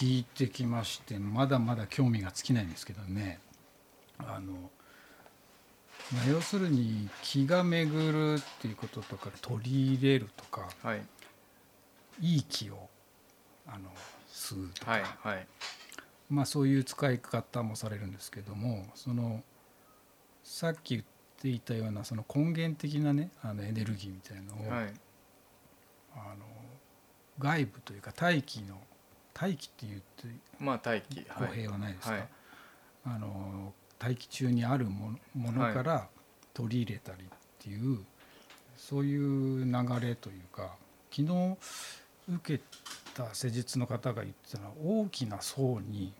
聞いてきましてまだまだ興味が尽きないんですけどね。あの、まあ、要するに気が巡るっていうこととか取り入れるとかはい。いい気をあの吸うとか、はいはい。まあ、そういう使い方もされるんですけどもそのさっき言っていたようなその根源的なねあのエネルギーみたいなのを、はい。あの外部というか大気の大気って言ってまあ大気公はい。平はないですか、はい。あの大気中にあるものものから取り入れたりっていう、そういう流れというか昨日受けた施術の方が言ってたのは大きな層に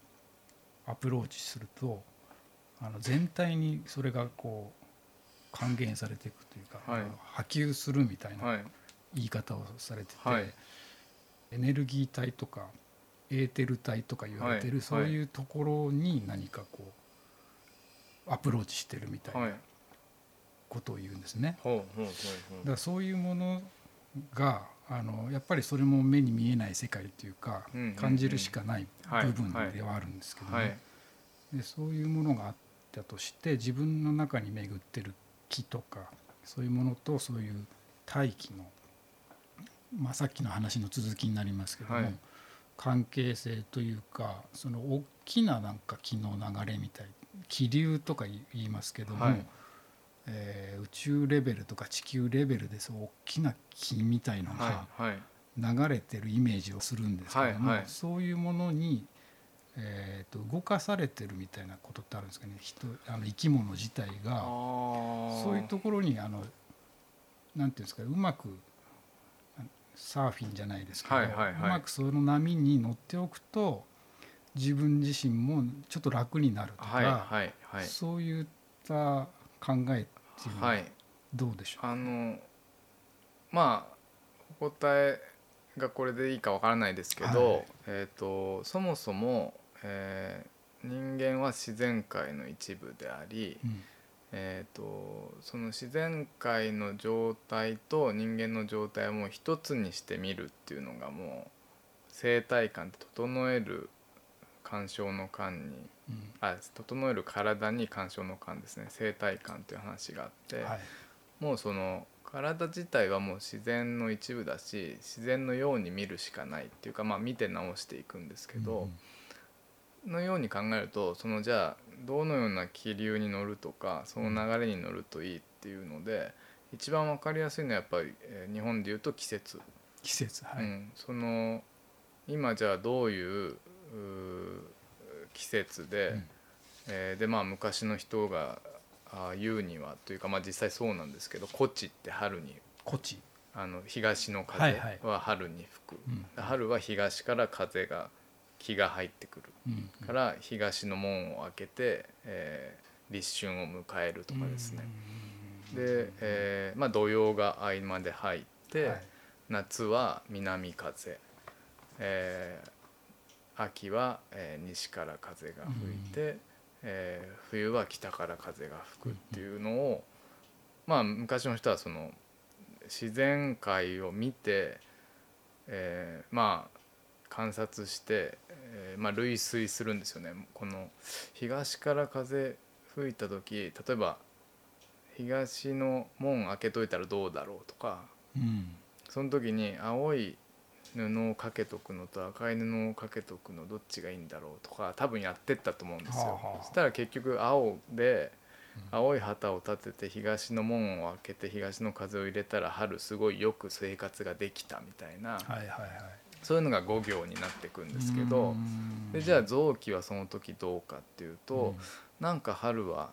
アプローチするとあの全体にそれがこう還元されていくというか、はい。波及するみたいなはい。言い方をされてて、はい。エネルギー体とかエーテル体とか言われてる、はいそういうところに何かこうアプローチしてるみたいはい。なことを言うんですね。ほうほうほうだほからそういうものがあのやっぱりそれも目に見えない世界というか、うんうんうん。感じるしかないはい部分ではあるんですけどね、うはい。でそういうものがあったとして自分の中に巡ってる気とかそういうものとそういう大気の、まあ、さっきの話の続きになりますけども、はい関係性というかその大きななんか気の流れみたい気流とか言いますけども、はい。えー宇宙レベルとか地球レベルでそう大きな気みたいのが流れてるイメージをするんですけども、はいはい。そういうものに、えー、と動かされてるみたいなことってあるんですかね。人あの生き物自体あがー。そういうところにあのなんていうんですかうまくサーフィンじゃないですけど、はいはいはい。うまくその波に乗っておくと自分自身もちょっと楽になるとか、はいはいはい。そういった考えっていうのははい。どうでしょう、あのまあお答えがこれでいいかわからないですけど、はい。えー、とそもそも、えー人間は自然界の一部であり、うんえー、とその自然界の状態と人間の状態をもう一つにして見るっていうのがもう生態感って整える干渉の感にうん。あ整える体に干渉の感ですね。生態感という話があって、はい。もうその体自体はもう自然の一部だし自然のように見るしかないっていうかまあ見て直していくんですけど、のように考えるとそのじゃあどのような気流に乗るとかその流れに乗るといいっていうので一番分かりやすいのはやっぱり、えー日本でいうと季節、季節はい、うん、その今じゃあどういう季節で、うん。えーでまあ昔の人があー言うにはというかまあ実際そうなんですけど「古地」って春に。こっち、あの東の風はいはい。は春に吹く、うん。春は東から風が気が入ってくる。うん。から東の門を開けて、えー立春を迎えるとかですね、で、えーまあ、土曜が合間で入って、はい。夏は南風、えー秋は、えー西から風が吹いて、えー冬は北から風が吹くっていうのを、まあ昔の人はその自然界を見て、えーまあ観察して、えーまあ、類推するんですよね。この東から風吹いた時例えば東の門開けといたらどうだろうとかうんその時に青い布をかけとくのと赤い布をかけとくのどっちがいいんだろうとか多分やってったと思うんですよ。はあはあそしたら結局青で青い旗を立てて東の門を開けて東の風を入れたら春すごいよく生活ができたみたいなはいはいはいそういうのが5行になってくんですけどうん。でじゃあ臓器はその時どうかっていうと、うん。なんか春は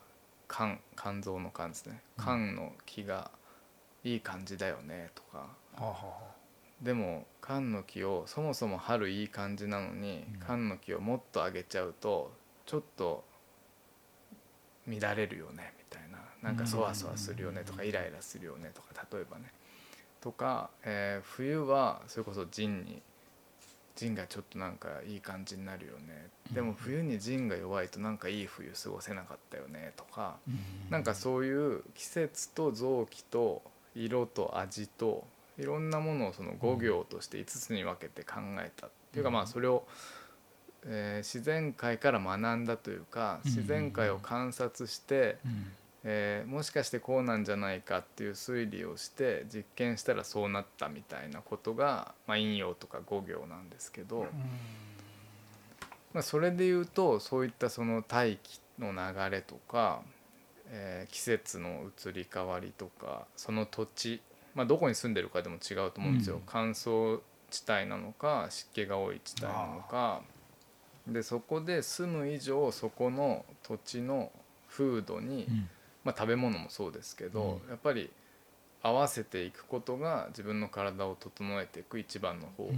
肝肝臓の肝ですね。肝の気がいい感じだよねとか。はあはあはでも肝の気をそもそも春いい感じなのにうん。肝の気をもっと上げちゃうとちょっと乱れるよねみたいな。なんかそわそわするよねとかイライラするよねとか例えばね。とか、えー冬はそれこそ腎に腎がちょっとなんかいい感じになるよね。でも冬に腎が弱いとなんかいい冬過ごせなかったよね。とかうん。なんかそういう季節と臓器と色と味といろんなものをその5行として5つに分けて考えたっていうかうん。まあそれをえー自然界から学んだというかうん。自然界を観察して、うんえーもしかしてこうなんじゃないかっていう推理をして実験したらそうなったみたいなことが、まあ、陰陽とか五行なんですけど、まあ、それで言うとそういったその大気の流れとか、えー季節の移り変わりとかその土地、まあ、どこに住んでるかでも違うと思うんですよ、うん。乾燥地帯なのか湿気が多い地帯なのか。でそこで住む以上そこの土地の風土に、うんまあ、食べ物もそうですけど、やっぱり合わせていくことが自分の体を整えていく一番の方法、っ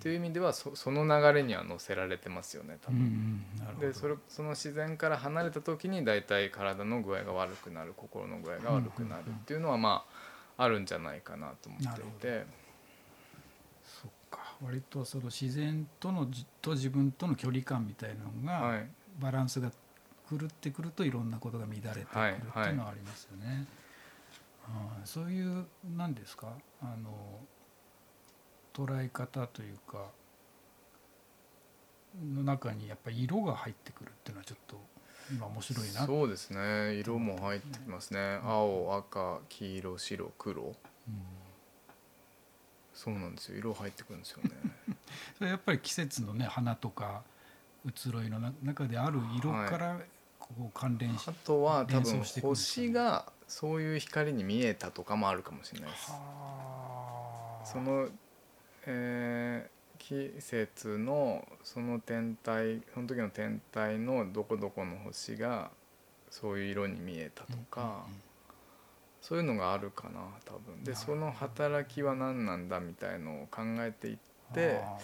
ていう意味ではそその流れには乗せられてますよね多うん。う分。でそれその自然から離れた時に大体体の具合が悪くなる心の具合が悪くなるっていうのはまああるんじゃないかなと思っていて。そっか。割とその自然とのじと自分との距離感みたいなのが、はい。バランスが狂ってくるといろんなことが乱れてくるってはいいうのはありますよね。はいそういう何ですか？あの捉え方というかの中にやっぱり色が入ってくるっていうのはちょっと今面白いなそうですね。色も入ってきますね。青赤黄色白黒。うん。そうなんですよ。色入ってくるんですよね。それやっぱり季節のね花とか移ろいのな中である色からこう関連し、あとは多連分星がそういう光に見えたとかもあるかもしれないです。はあ。その、えー季節のその天体その時の天体のどこどこの星がそういう色に見えたとか、そういうのがあるかな多分。でその働きは何なんだみたいのを考えていってあ。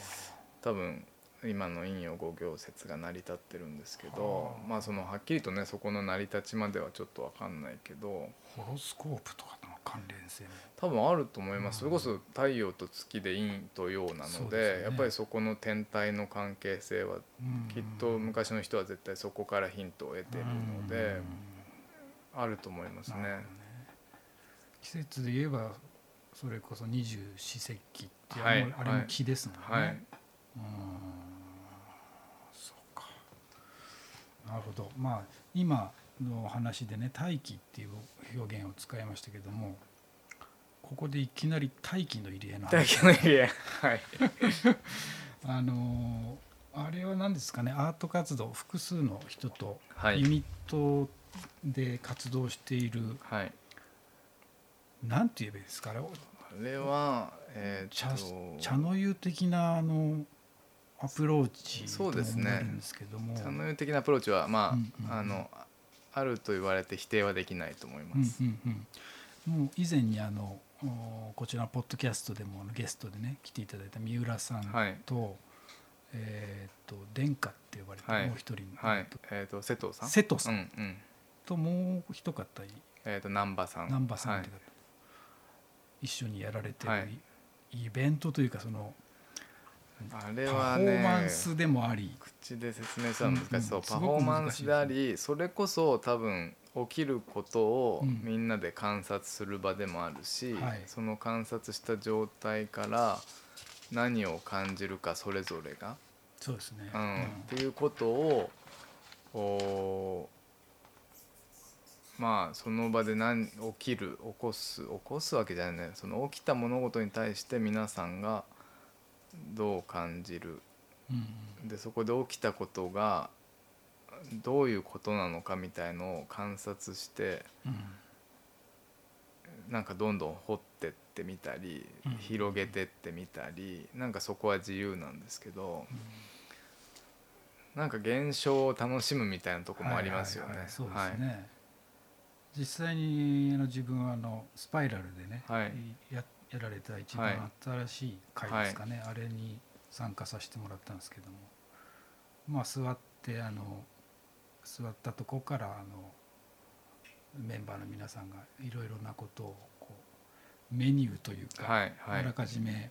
多分今の陰陽五行説が成り立ってるんですけどはあ。まあそのはっきりとねそこの成り立ちまではちょっと分かんないけどーホロスコープとかとの関連性も。多分あると思います、うん。それこそ太陽と月で陰と陽なのでね。やっぱりそこの天体の関係性はきっと昔の人は絶対そこからヒントを得てるのであると思いますね。なるほど。季節で言えばそれこそ二十四節気ってはい。あれも木ですもんね、はい、うんそうかなるほど。まあ今の話でね大気っていう表現を使いましたけどもここでいきなり大気の入り江の大話気の家はい。あのあれは何ですかねアート活動複数の人とはい。ユニットで活動している、はい。なんて言えばいいですかあれあれはえ茶ー、と茶の湯的なあのアプローチそうですね。思えるんですけども、茶の湯的なアプローチはまあ、うんうんあのあると言われて否定はできないと思います。うんうんうん、もう以前にあのおこちらのポッドキャストでもゲストでね来ていただいた三浦さんと,、はい。えー、と殿下って呼ばれてはい。もう一人の、はい、えっ、と瀬戸さん？瀬戸さん。うんうん。ともう一方えっ、と南波さん。南波さんはいって方、一緒にやられてる、はい。イベントというかそのあれパはねフォーマンスでもあり、口で説明するのは難しそう、うんうんパフォーマンスでありそれこそ多分起きることをうんみんなで観察する場でもあるし、はい。その観察した状態から何を感じるかそれぞれが、そうですね、うんっていうことをおまあその場で何起きる起こす起こすわけじゃない。ねその起きた物事に対して皆さんがどう感じる？うん。でそこで起きたことがどういうことなのかみたいのを観察してうん。なんかどんどん掘ってってみたりうん。広げてってみたりなんかそこは自由なんですけどなんか現象を楽しむみたいなとこもありますよね。はいはいはい。そうですね、実際にあの自分はあのスパイラルでね、はいややられた一はい番新しい回ですかね、あれに参加させてもらったんですけども。まあ座ってあの座ったとこからあのメンバーの皆さんがいろいろなことをこうメニューというか、はいはい。あらかじめ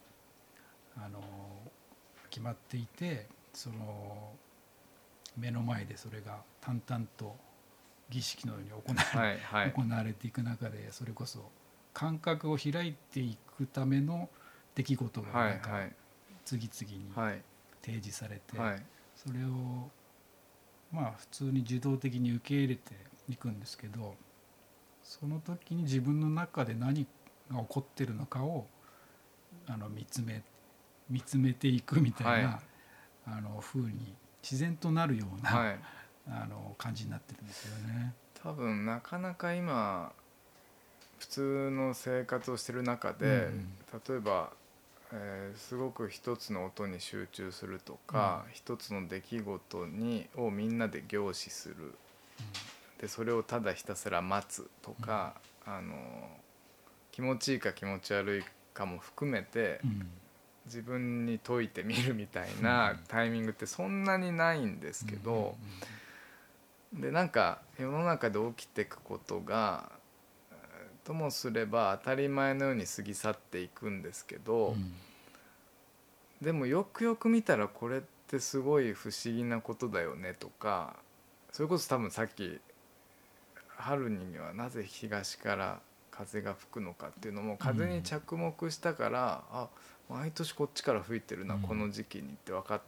あの決まっていてその目の前でそれが淡々と儀式のように行われ,、はいはい。行われていく中でそれこそ感覚を開いていくための出来事がはないんかはい。次々にはい。提示されて、はい。それをまあ普通に受動的に受け入れていくんですけどその時に自分の中で何が起こってるのかをあの見つめ見つめていくみたいな、はい。あの風に自然となるような、はい。あの感じになってるんですよね。多分なかなか今普通の生活をしてる中で、うん例えば、えーすごく一つの音に集中するとか、一つの出来事にをみんなで凝視する。でそれをただひたすら待つとか、あの気持ちいいか気持ち悪いかも含めて、うん。自分に解いてみるみたいなタイミングってそんなにないんですけど。でなんか世の中で起きていくことがえーともすれば当たり前のように過ぎ去っていくんですけど、うん。でもよくよく見たらこれってすごい不思議なことだよねとかそれこそ多分さっき春にはなぜ東から風が吹くのかっていうのも風に着目したから、あ毎年こっちから吹いてるな、うん。この時期にって分かっ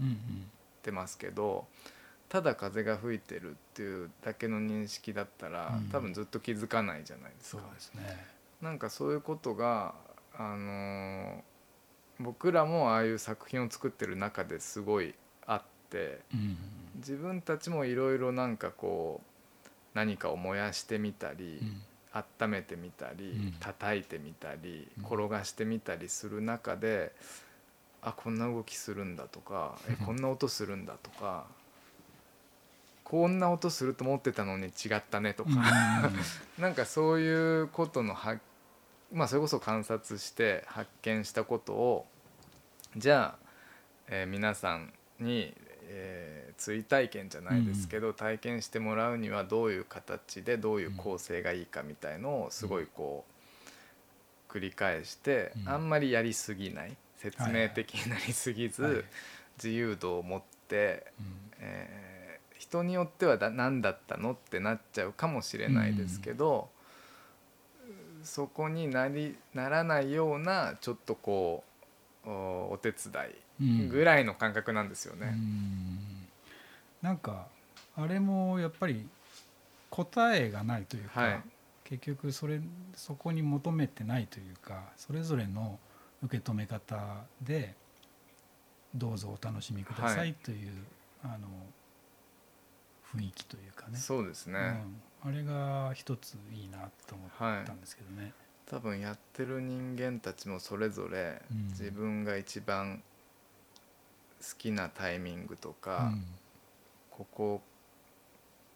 てますけどただ風が吹いてるっていうだけの認識だったら、うん。多分ずっと気づかないじゃないですそうか。ですね。なんかそういうことが、あのー僕らもああいう作品を作ってる中ですごいあってうん。自分たちもいろいろなんかこう何かを燃やしてみたり、うん。温めてみたり、うん。叩いてみたりうん。転がしてみたりする中で、あこんな動きするんだとかえこんな音するんだとかこんな音すると思ってたのに違ったねとか、なんかそういうことのはまあそれこそ観察して発見したことをじゃあ、えー皆さんに、えー追体験じゃないですけど、体験してもらうにはどういう形でどういう構成がいいかみたいのをすごいこう繰り返して、うん。あんまりやりすぎない説明的になりすぎず、はい。はい。自由度を持ってうん。えー人によってはだ何だったのってなっちゃうかもしれないですけど、そこになりならないようなちょっとこうおお手伝いぐらいの感覚なんですようね。ん。なんかあれもやっぱり答えがないというか、はい。結局それそこに求めてないというかそれぞれの受け止め方でどうぞお楽しみくださはいいという、あの雰囲気というかね。そうですね、うん、あれが一ついいなと思ったんですけどね。多分やってる人間たちもそれぞれうん。自分が一番好きなタイミングとか、ここ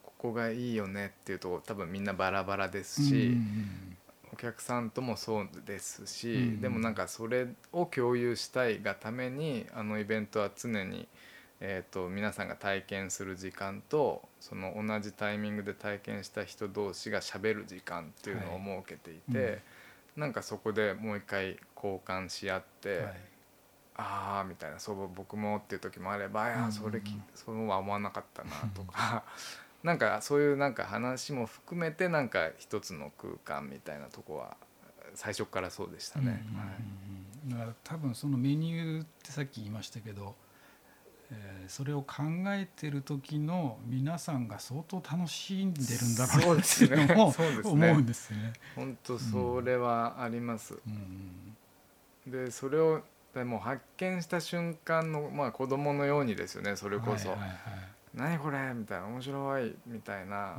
ここがいいよねっていうと多分みんなバラバラですし、うんうんお客さんともそうですし、うん。でもなんかそれを共有したいがためにあのイベントは常に、えー、と皆さんが体験する時間とその同じタイミングで体験した人同士がしゃべる時間っていうのを設けていて、はいなんかそこでもう一回交換し合って、はい。ああみたいなそう僕もっていう時もあれば、いうんうんやそれきそうは思わなかったなとか なんかそういうなんか話も含めてなんか一つの空間みたいなとこは最初からそうでしたね。うんうんうん。だから多分そのメニューってさっき言いましたけど、えーそれを考えてる時の皆さんが相当楽しんでるんだろそうってですねいうのもそうですね 思うんですね。本当それはあります。うんでそれをでも発見した瞬間のまあ子供のようにですよねそれこそはいはいはい「何これ?」みたいな「面白い」みたいな。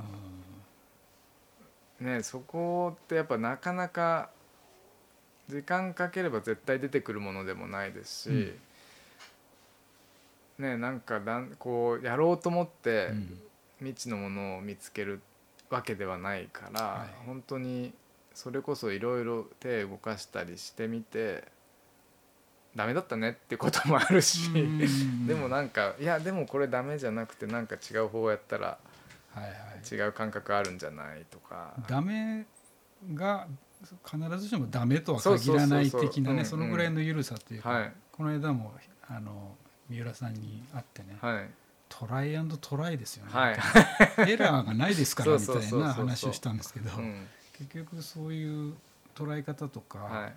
ねそこってやっぱなかなか時間かければ絶対出てくるものでもないですし、ねなんかだんこうやろうと思って未知のものを見つけるわけではないから、はい。本当にそれこそいろいろ手動かしたりしてみてダメだったねってこともあるし、でもなんかいやでもこれダメじゃなくてなんか違う方をやったらはいはい。違う感覚あるんじゃないとか。ダメが必ずしもダメとは限らない的なねそのぐらいの緩さというか、はい。この間もあの三浦さんに会ってね、はい。 try and try ですよね、はい。エラーがないですからみたいな話をしたんですけどうん。結局そういう捉え方とか、はい。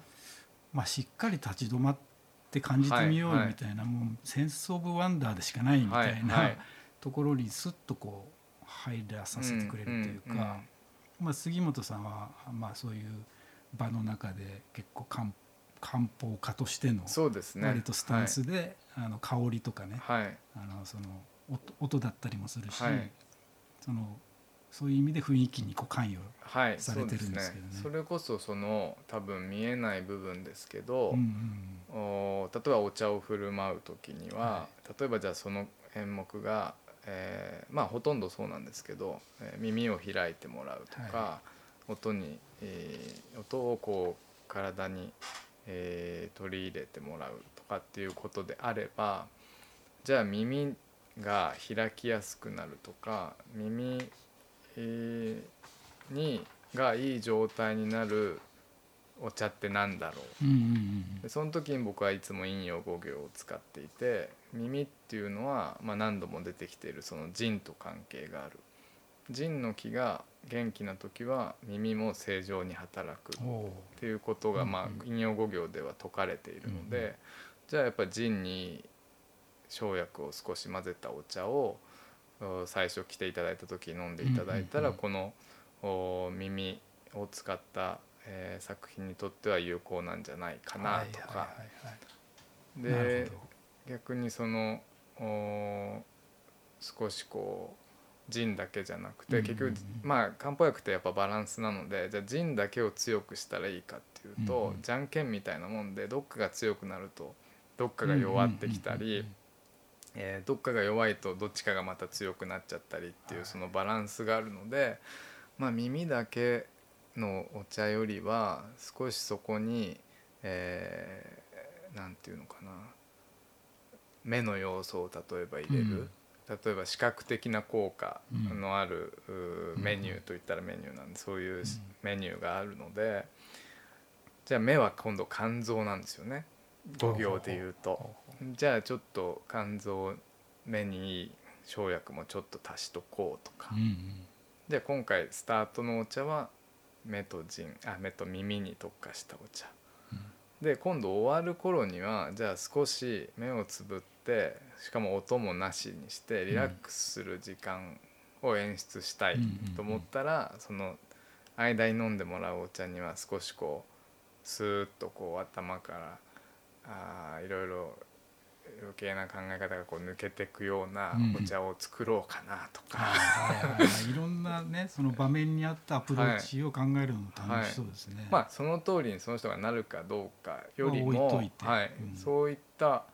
まあ、しっかり立ち止まって感じてみようよみたいな、もう sense of wonder でしかないみたいな、ところにスッとこう入らさせてくれるというか、まあ、杉本さんは、まあ、そういう場の中で結構漢漢方家としてのそうですね。割とスタンスで、あの香りとかねはい、はいあのその音音だったりもするし、はい。そのそういう意味で雰囲気にこう関与はい、されてるんですけどね。そうそれこそその多分見えない部分ですけど、うんうんお例えばお茶を振る舞う時には、は例えばじゃあその演目が、えーまあほとんどそうなんですけど、えー耳を開いてもらうとか、は音に、えー音をこう体に、えー取り入れてもらうとかっていうことであればじゃあ耳が開きやすくなるとか耳、えーにがいい状態になるお茶ってなんだろう？でその時に僕はいつも陰陽五行を使っていて耳っていうのは、まあ、何度も出てきているその腎と関係がある。腎の気が元気な時は耳も正常に働くっていうことが、まあうん。うん陰陽五行では説かれているので、じゃあやっぱり腎に生薬を少し混ぜたお茶をお最初来ていただいた時に飲んでいただいたら、このお耳を使った、えー作品にとっては有効なんじゃないかなとか。で逆にそのお少しこう腎だけじゃなくて結局まあ漢方薬ってやっぱバランスなのでじゃあ腎だけを強くしたらいいかっていううんとうん。じゃんけんみたいなもんでどっかが強くなるとどっかが弱ってきたりえーどっかが弱いとどっちかがまた強くなっちゃったりっていうはい。そのバランスがあるのでまあ耳だけのお茶よりは少しそこにえーなんていうのかな目の要素を例えば入れる、例えば視覚的な効果のあるううん。メニューといったらメニューなんでそういうメニューがあるのでじゃあ目は今度肝臓なんですよね。五行で言うと。じゃあちょっと肝臓目にいい生薬もちょっと足しとこうとか、ううんうん。で今回スタートのお茶は目と腎あ目と耳に特化したお茶、うん。で今度終わる頃にはじゃあ少し目をつぶってしかも音もなしにしてリラックスする時間を演出したいうんと思ったら、その間に飲んでもらうお茶には少しこうスーッとこう頭からあーいろいろ余計な考え方がこう抜けていくようなお茶を作ろうかなとか、はいはいはい。いろんなね その場面に合ったアプローチを考えるのも楽しそうですね。まあその通りにその人がなるかどうかよりまあいといて。はい。うん。そういった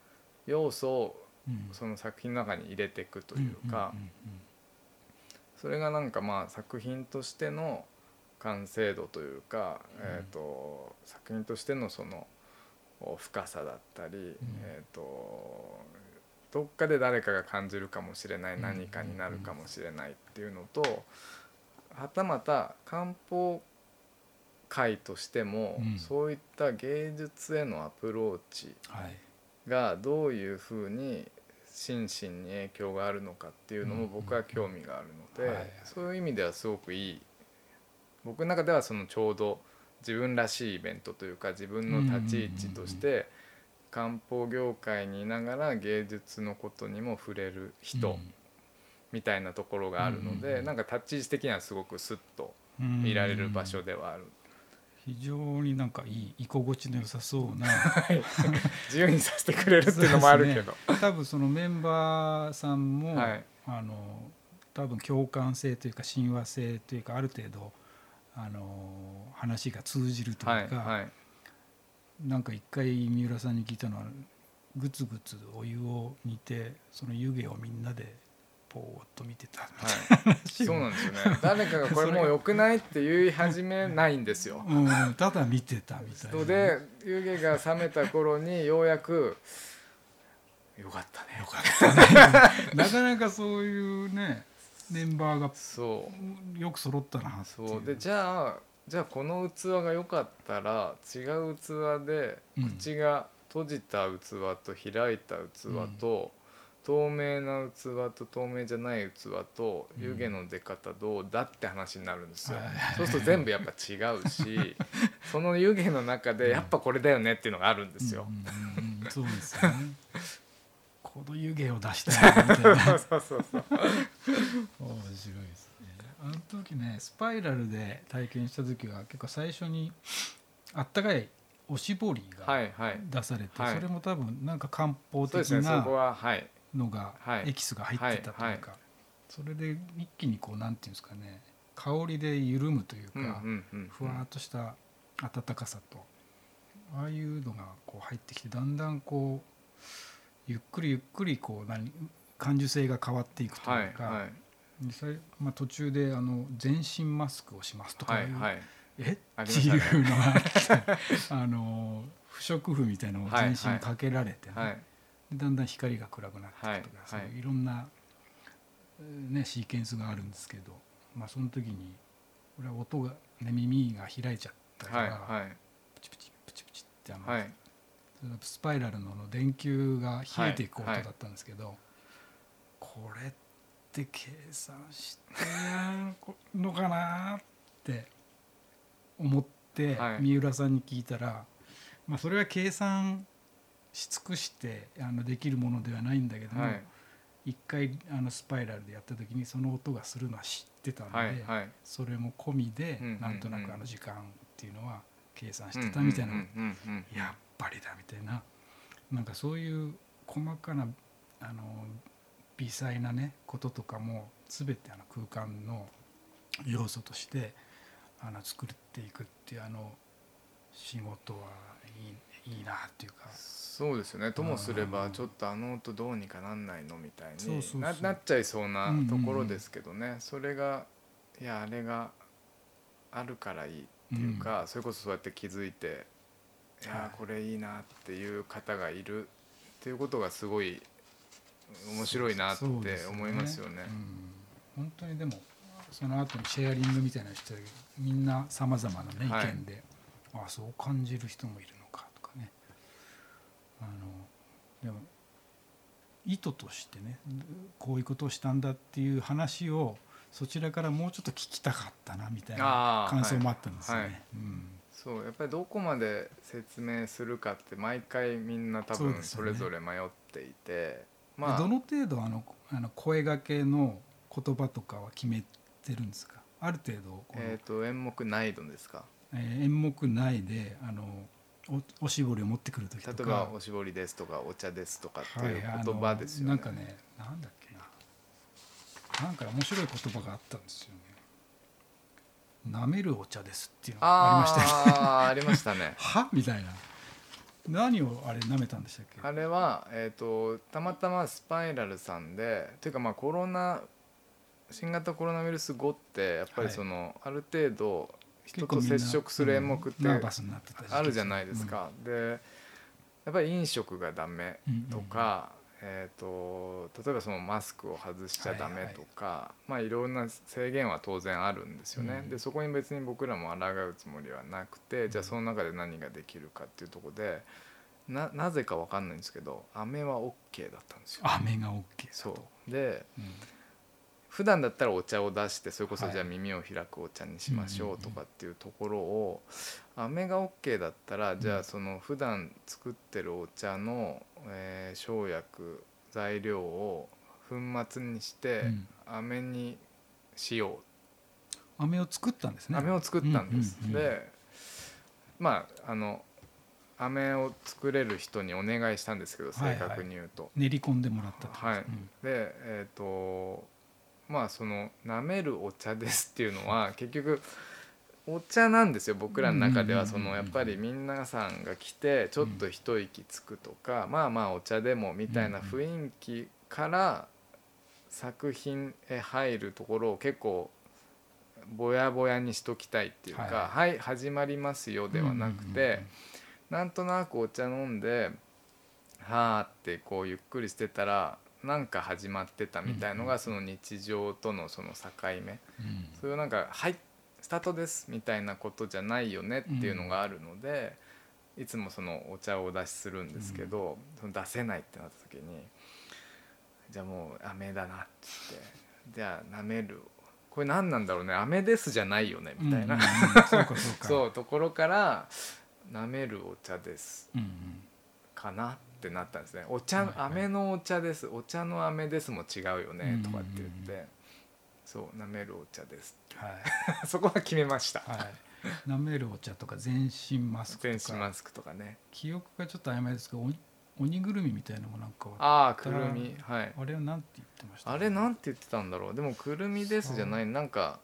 要素をうん。その作品の中に入れていくというか、それがなんかまあ作品としての完成度というか、うん。えー、と作品としてのそのお深さだったり、えー、とどっかで誰かが感じるかもしれないうん何かになるかもしれないっていうのとはたまた漢方界としても、うん。そういった芸術へのアプローチはいがどういうふうに心身に影響があるのかっていうのもうん僕は興味があるので、そういう意味ではすごくいい。僕の中ではそのちょうど自分らしいイベントというか自分の立ち位置として漢方業界にいながら芸術のことにも触れる人みたいなところがあるのでなんか立ち位置的にはすごくスッとうん見られる場所ではある。非常になんかいい居心地の良さそうな自由にさせてくれるっていうのもあるけど。多分そのメンバーさんも、はい。あの多分共感性というか親和性というかある程度あの話が通じるとはいいうか、はい。なんか一回三浦さんに聞いたのはぐつぐつお湯を煮てその湯気をみんなでぽーっと見てた。はい、そうなんですよね。誰かがこれもう良くないって言い始めないんですよ。うん、ただ見てたみたいな。ので湯気が冷めた頃にようやく「よかったね。よかった」なかなかそういうねメンバーがそう。よく揃ったなそう。でじゃあじゃあこの器が良かったら違う器でうん。口が閉じた器と開いた器と、透明な器と透明じゃない器とうん。湯気の出方どうだって話になるんですよ。はい。そうすると全部やっぱ違うし その湯気の中でやっぱこれだよねっていうのがあるんですよ。うんうんうん。うんそうですよね。この湯気を出したいみたいな。そうそうそう面白いですね。あの時ねスパイラルで体験した時は結構最初にあったかいおしぼりはがいはい。出されて、はい。それも多分なんか漢方そうで的すねそこなははいのが、はい。エキスが入ってたというか、はいそれで一気にこうなんていうんですかね香りで緩むというか、ふわーっとした温かさとああいうのがこう入ってきてだんだんこうゆっくりゆっくりこう何感受性が変わっていくとはいいうか、はいでそれまあ、途中であの全身マスクをしますとか、はいいうはいえ？あっていうのがあってあの不織布みたいなのを全身にかけられてね、はいでだんだん光が暗くなっていくとか、はいいろんな、えーね、シーケンスがあるんですけど、まあ、その時に俺は音が、ね、耳が開いちゃったかはいら、はい。プチプチプチプチってあの、はい。スパイラルの電球が冷えていく音だったんですけど、これって計算してのかなって思って、はい。三浦さんに聞いたら、まあ、それは計算し尽くしてあのできるものではないんだけども、はい。一回あのスパイラルでやった時にその音がするのは知ってたので、はいはい。それも込みで、うんうんうん。なんとなくあの時間っていうのは計算してたみたいな。やっぱりだみたいな。なんかそういう細かなあの微細なねこととかも全てあの空間の要素としてあの作っていくっていうあの仕事はいいいいなっていうか。そうですよね。ともすれうんばちょっとあの音どうにかなんないのみたいにななっちゃいそうなところですけどね。それがいやあれがあるからいいっていうかそれこそそうやって気づいていやはい。これいいなっていう方がいるっていうことがすごい面白いなって思いますよね。うん、本当にでもその後にシェアリングみたいなのしてたけどみんなさまざまなね意はい。見で、ああそう感じる人もいるのかとかねあのでも意図としてねこういうことをしたんだっていう話をそちらからもうちょっと聞きたかったなみたいな感想もあったんですよね。はい。はいうん。そうやっぱりどこまで説明するかって毎回みんな多分それぞれ迷っていて、でまあ。どの程度あのあの声がけの言葉とかは決めてるんですか？ある程度えっ、と演目難易度ですか？えー演目内であのおおしぼりを持ってくる時とか。例えばおしぼりですとかお茶ですとかっていうはい言葉ですよね。あのなんかねなんだっけな。なんか面白い言葉があったんですよね。舐めるお茶ですっていうのがありましたよね。あ ーありましたね。は？みたいな。何をあれ舐めたんでしたっけ？あれは、えー、とたまたまスパイラルさんでというかまあコロナ新型コロナウイルス後ってやっぱりはい。その、ある程度人と接触する演目ってあるじゃないですか。でやっぱり飲食がダメうんとか、えー、と例えばそのマスクを外しちゃダメとか、いまあ、いろんな制限は当然あるんですよね。うんでそこに別に僕らも抗うつもりはなくて、じゃあその中で何ができるかっていうところでななぜか分かんないんですけど飴は OK だったんですよ。飴が OK そうでうん普段だったらお茶を出してそれこそはいじゃあ耳を開くお茶にしましょうとかっていうところを飴が OK だったらじゃあその普段作ってるお茶の、えー生薬材料を粉末にしてうん。飴にしよ飴を作ったんですうね。飴を作ったんです。でまああの飴を作れる人にお願いしたんですけど正確に言うと。練り込んでもらったはい。うん。でえっ、とまあその「舐めるお茶です」っていうのは 結局お茶なんですよ僕らの中では。そのやっぱり皆さんが来てちょっと一息つくとか、まあまあお茶でもみたいな雰囲気から作品へ入るところを結構ぼやぼやにしときたいっていうか「はい。はい、始まりますよ」ではなくて。なんとなくお茶飲んではあってこうゆっくりしてたらなんか始まってたみたいのがその日常とのその境目。うん。それをなんか「はいスタートです」みたいなことじゃないよねっていうのがあるのでいつもそのお茶をお出しするんですけどその出せないってなった時にじゃあもう飴だなっつってじゃあ舐める。これ何なんだろうね飴ですじゃないよねみたいな。そう ところから「舐めるお茶です」かなっってなったんですね「お茶、はいはい。飴のお茶です。お茶の飴です」も違うよねとかって言って、そう舐めるお茶ですはい。そこは決めました、はい、舐めるお茶とか全身マスク全とか。身マスクとかね。記憶がちょっと曖昧ですけどお鬼ぐるみみたいなのもなんかあああくるみ。はい。れはなんて言ってました？あれなんて言ってたんだろう。でもくるみですじゃない。なんか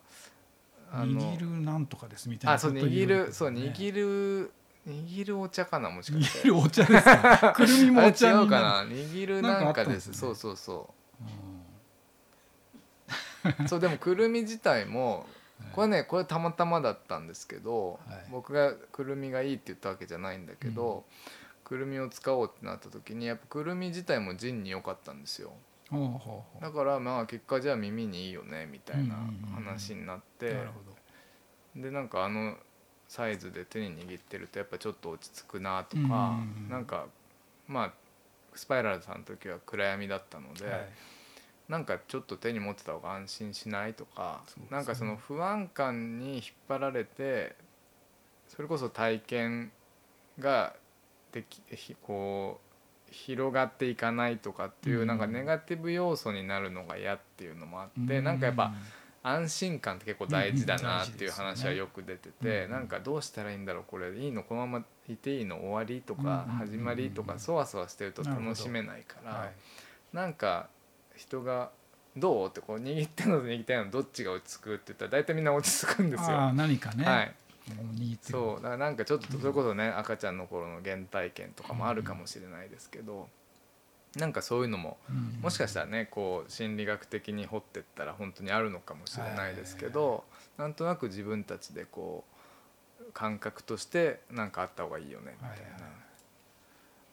あの握るなんとかですみたいな。あそう握るそうね。握る握るお茶かなもしかして。握るお茶ですか？くるみもお茶に違うかな。握るなんなんかですね。そうそうそう。ん。うそうでもくるみ自体もはい。これねこれたまたまだったんですけど、はい。僕がくるみがいいって言ったわけじゃないんだけど、くるみを使おうってなった時にやっぱくるみ自体もジンに良かったんですよ。だからまあ結果じゃあ耳にいいよねみたいなうんうんうんうん。話になって、なるほど。でなんかあのサイズで手に握ってるとやっぱちょっと落ち着くなとか、うなんかまあスパイラルさんの時は暗闇だったので、はい。なんかちょっと手に持ってた方が安心しないとか、ね。なんかその不安感に引っ張られてそれこそ体験ができひこう広がっていかないとかっていう、うん。なんかネガティブ要素になるのが嫌っていうのもあって、うなんかやっぱ安心感って結構大事だなっていう話はよく出てて、うんなんかどうしたらいいんだろうこれいいのこのままいていいの終わりとか始まりとかそわそわしてると楽しめないから、はいなんか人が「どう?」ってこう握ってんのと握ってないのどっちが落ち着くって言ったら大体みんな落ち着くんですよ。何かね、はい、そう。だからなんかちょっとそれこそね赤ちゃんの頃の原体験とかもあるかもしれないですけど、なんかそういうのもうん。もしかしたらねこう心理学的に掘ってったら本当にあるのかもしれないですけど、なんとなく自分たちでこう感覚としてなんかあった方がいいよねみたいな。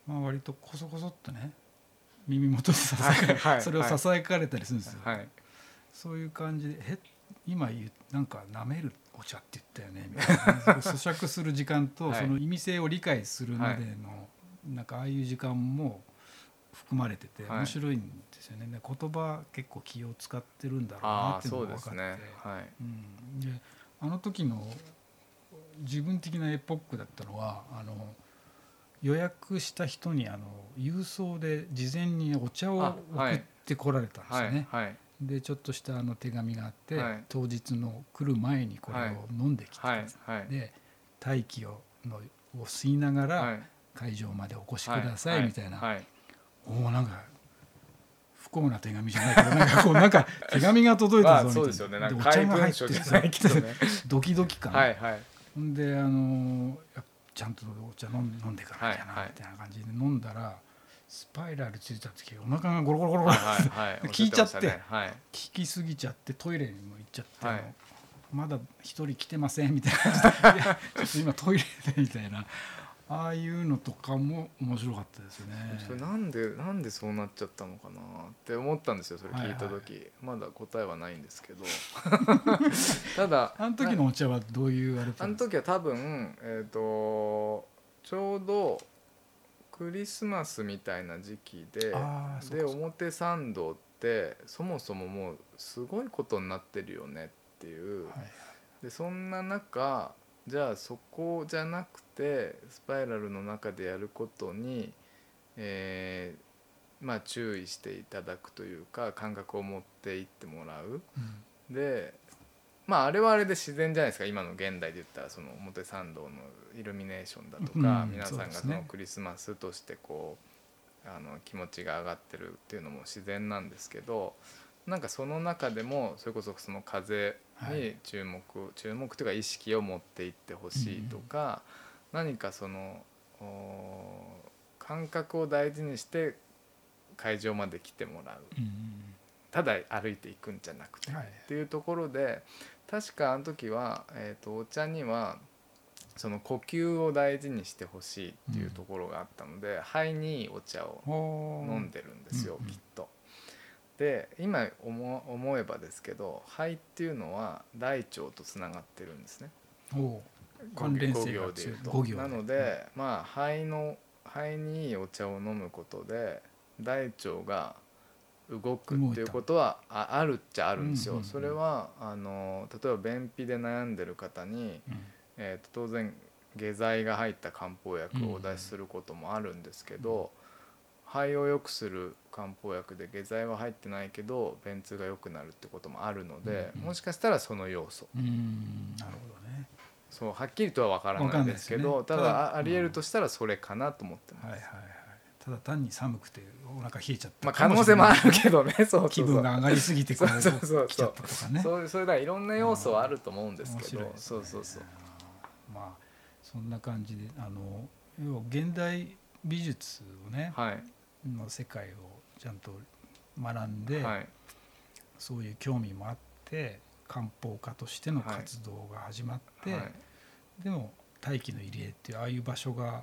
まあ割とこそこそっとね耳元でささはいはいそれをささやかれたりするんですよ、はい、そういう感じで「え今言うなんか舐めるお茶って言ったよね」みたいな 咀嚼する時間とはい。その意味性を理解するまでの、なんかああいう時間も含まれててはい。面白いんですよね、で言葉結構気を使ってるんだろうなっていうのが分かって、ね。はい。うん、であの時の自分的なエポックだったのはあの予約した人にあの郵送で事前にお茶を送ってこられたんですよね。はいはい。でちょっとしたあの手紙があって、はい。当日の来る前にこれを飲んできて、はいはい。で大気をのを吸いながらはい。会場までお越しください。みたいな、はいおおなんか不幸な手紙じゃないけどなんかこうなんか手紙が届いたぞみたいな、まあそうですよね。なんでか怪お茶が入って文書じゃないけどね。ドキドキ感、はいはいほんであのちゃんとお茶飲ん飲んでからみたいな、みたいな感じで飲んだらスパイラルついた時お腹がゴロゴロゴロゴロ、はいはい聞いちゃってはい効きすぎちゃってトイレにも行っちゃって、はいまだ一人来てませんみたいなちょっと今トイレでみたいなああいうのとかも面白かったですよね。それなんでなんでそうなっちゃったのかなって思ったんですよそれ聞いた時、まだ答えはないんですけど。ただあの時のお茶はどういうあれあの時は多分えっ、とちょうどクリスマスみたいな時期でで表参道ってそもそももうすごいことになってるよねっていう、はい。でそんな中じゃあそこじゃなくてスパイラルの中でやることに、えーまあ注意していただくというか感覚を持っていってもらう。うん。でまああれはあれで自然じゃないですか。今の現代で言ったらその表参道のイルミネーションだとか、うん皆さんがそのクリスマスとしてこうあの気持ちが上がってるっていうのも自然なんですけどなんかその中でもそれこそその風に注目、注目というか意識を持っていってほしいとか、何かそのお感覚を大事にして会場まで来てもらう。うんただ歩いていくんじゃなくて。はい。っていうところで確かあの時は、えー、とお茶にはその呼吸を大事にしてほしいっていうところがあったので、肺にいいお茶を飲んでるんですよ、うんうん。きっと。で今思思えばですけど肺っていうのは大腸とつながってるんですね。お関連性が強なので、まあ肺の肺にいいお茶を飲むことで大腸が動くっていうことはああるっちゃあるんですよ。うんうんうんそれはあの例えば便秘で悩んでる方に、うん。えーと当然下剤が入った漢方薬をお出しすることもあるんですけど、肺を良くする漢方薬で下剤は入ってないけど便通が良くなるってこともあるので、うん。うんもしかしたらその要素。うん。なるほどね。そうはっきりとは分からないですけどね。ただただあありえるとしたらそれかなと思ってます、はいはいはい。ただ単に寒くてお腹冷えちゃったまあ、可能性もあるけどね。そう気分が上がりすぎてこう そうそうそう。ちゃったとかね。そうそれだいろんな要素はあると思うんです面けどそうそうそう。まあそんな感じであの要は現代美術をね、はいの世界をちゃんと学んで、はい。そういう興味もあって漢方家としての活動が始まって、はい。でも大気の入り江っていうああいう場所が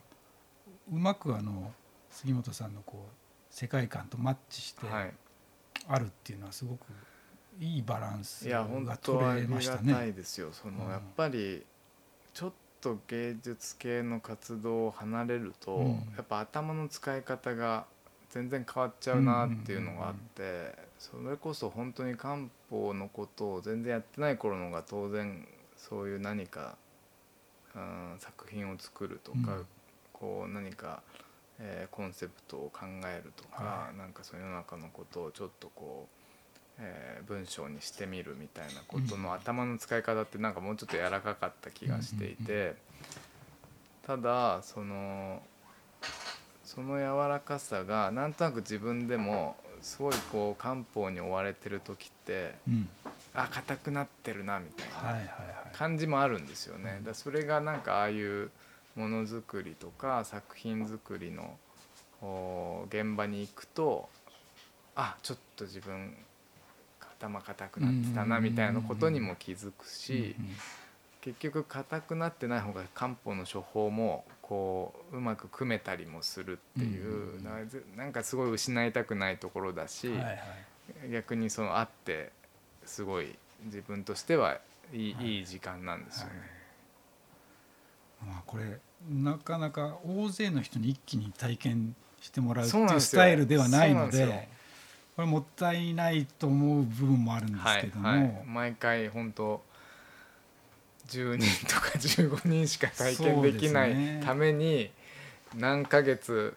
うまくあの杉本さんのこう世界観とマッチしてはい。あるっていうのはすごくいいバランスいや本が取れましたね。いですよ。その、うん。やっぱりちょっと芸術系の活動を離れると、うん。やっぱ頭の使い方が全然変わっちゃうなっていうのがあって、それこそ本当に漢方のことを全然やってない頃のが当然そういう何か、うん、作品を作るとか、うん。こう何か、えーコンセプトを考えるとか、はい。なんかそういう世の中のことをちょっとこう。えー文章にしてみるみたいなことの頭の使い方ってなんかもうちょっと柔らかかった気がしていてただそのその柔らかさがなんとなく自分でもすごいこう漢方に追われてる時ってうん。あ硬くなってるなみたいな感じもあるんですよね。だそれがなんかああいうものづくりとか作品作りのお現場に行くとあちょっと自分頭硬くなってたなみたいなことにも気づくし結局硬くなってない方が漢方の処方もこううまく組めたりもするっていううんなんかすごい失いたくないところだし逆にそのあってすごい自分としてはいい,、はい。い、い時間なんですよね。まあこれなかなか大勢の人に一気に体験してもらうっていうスタイルではないのでこれもったいないと思う部分もあるんですけども、はいはい、毎回本当10人とか15人しか体験できないために何ヶ月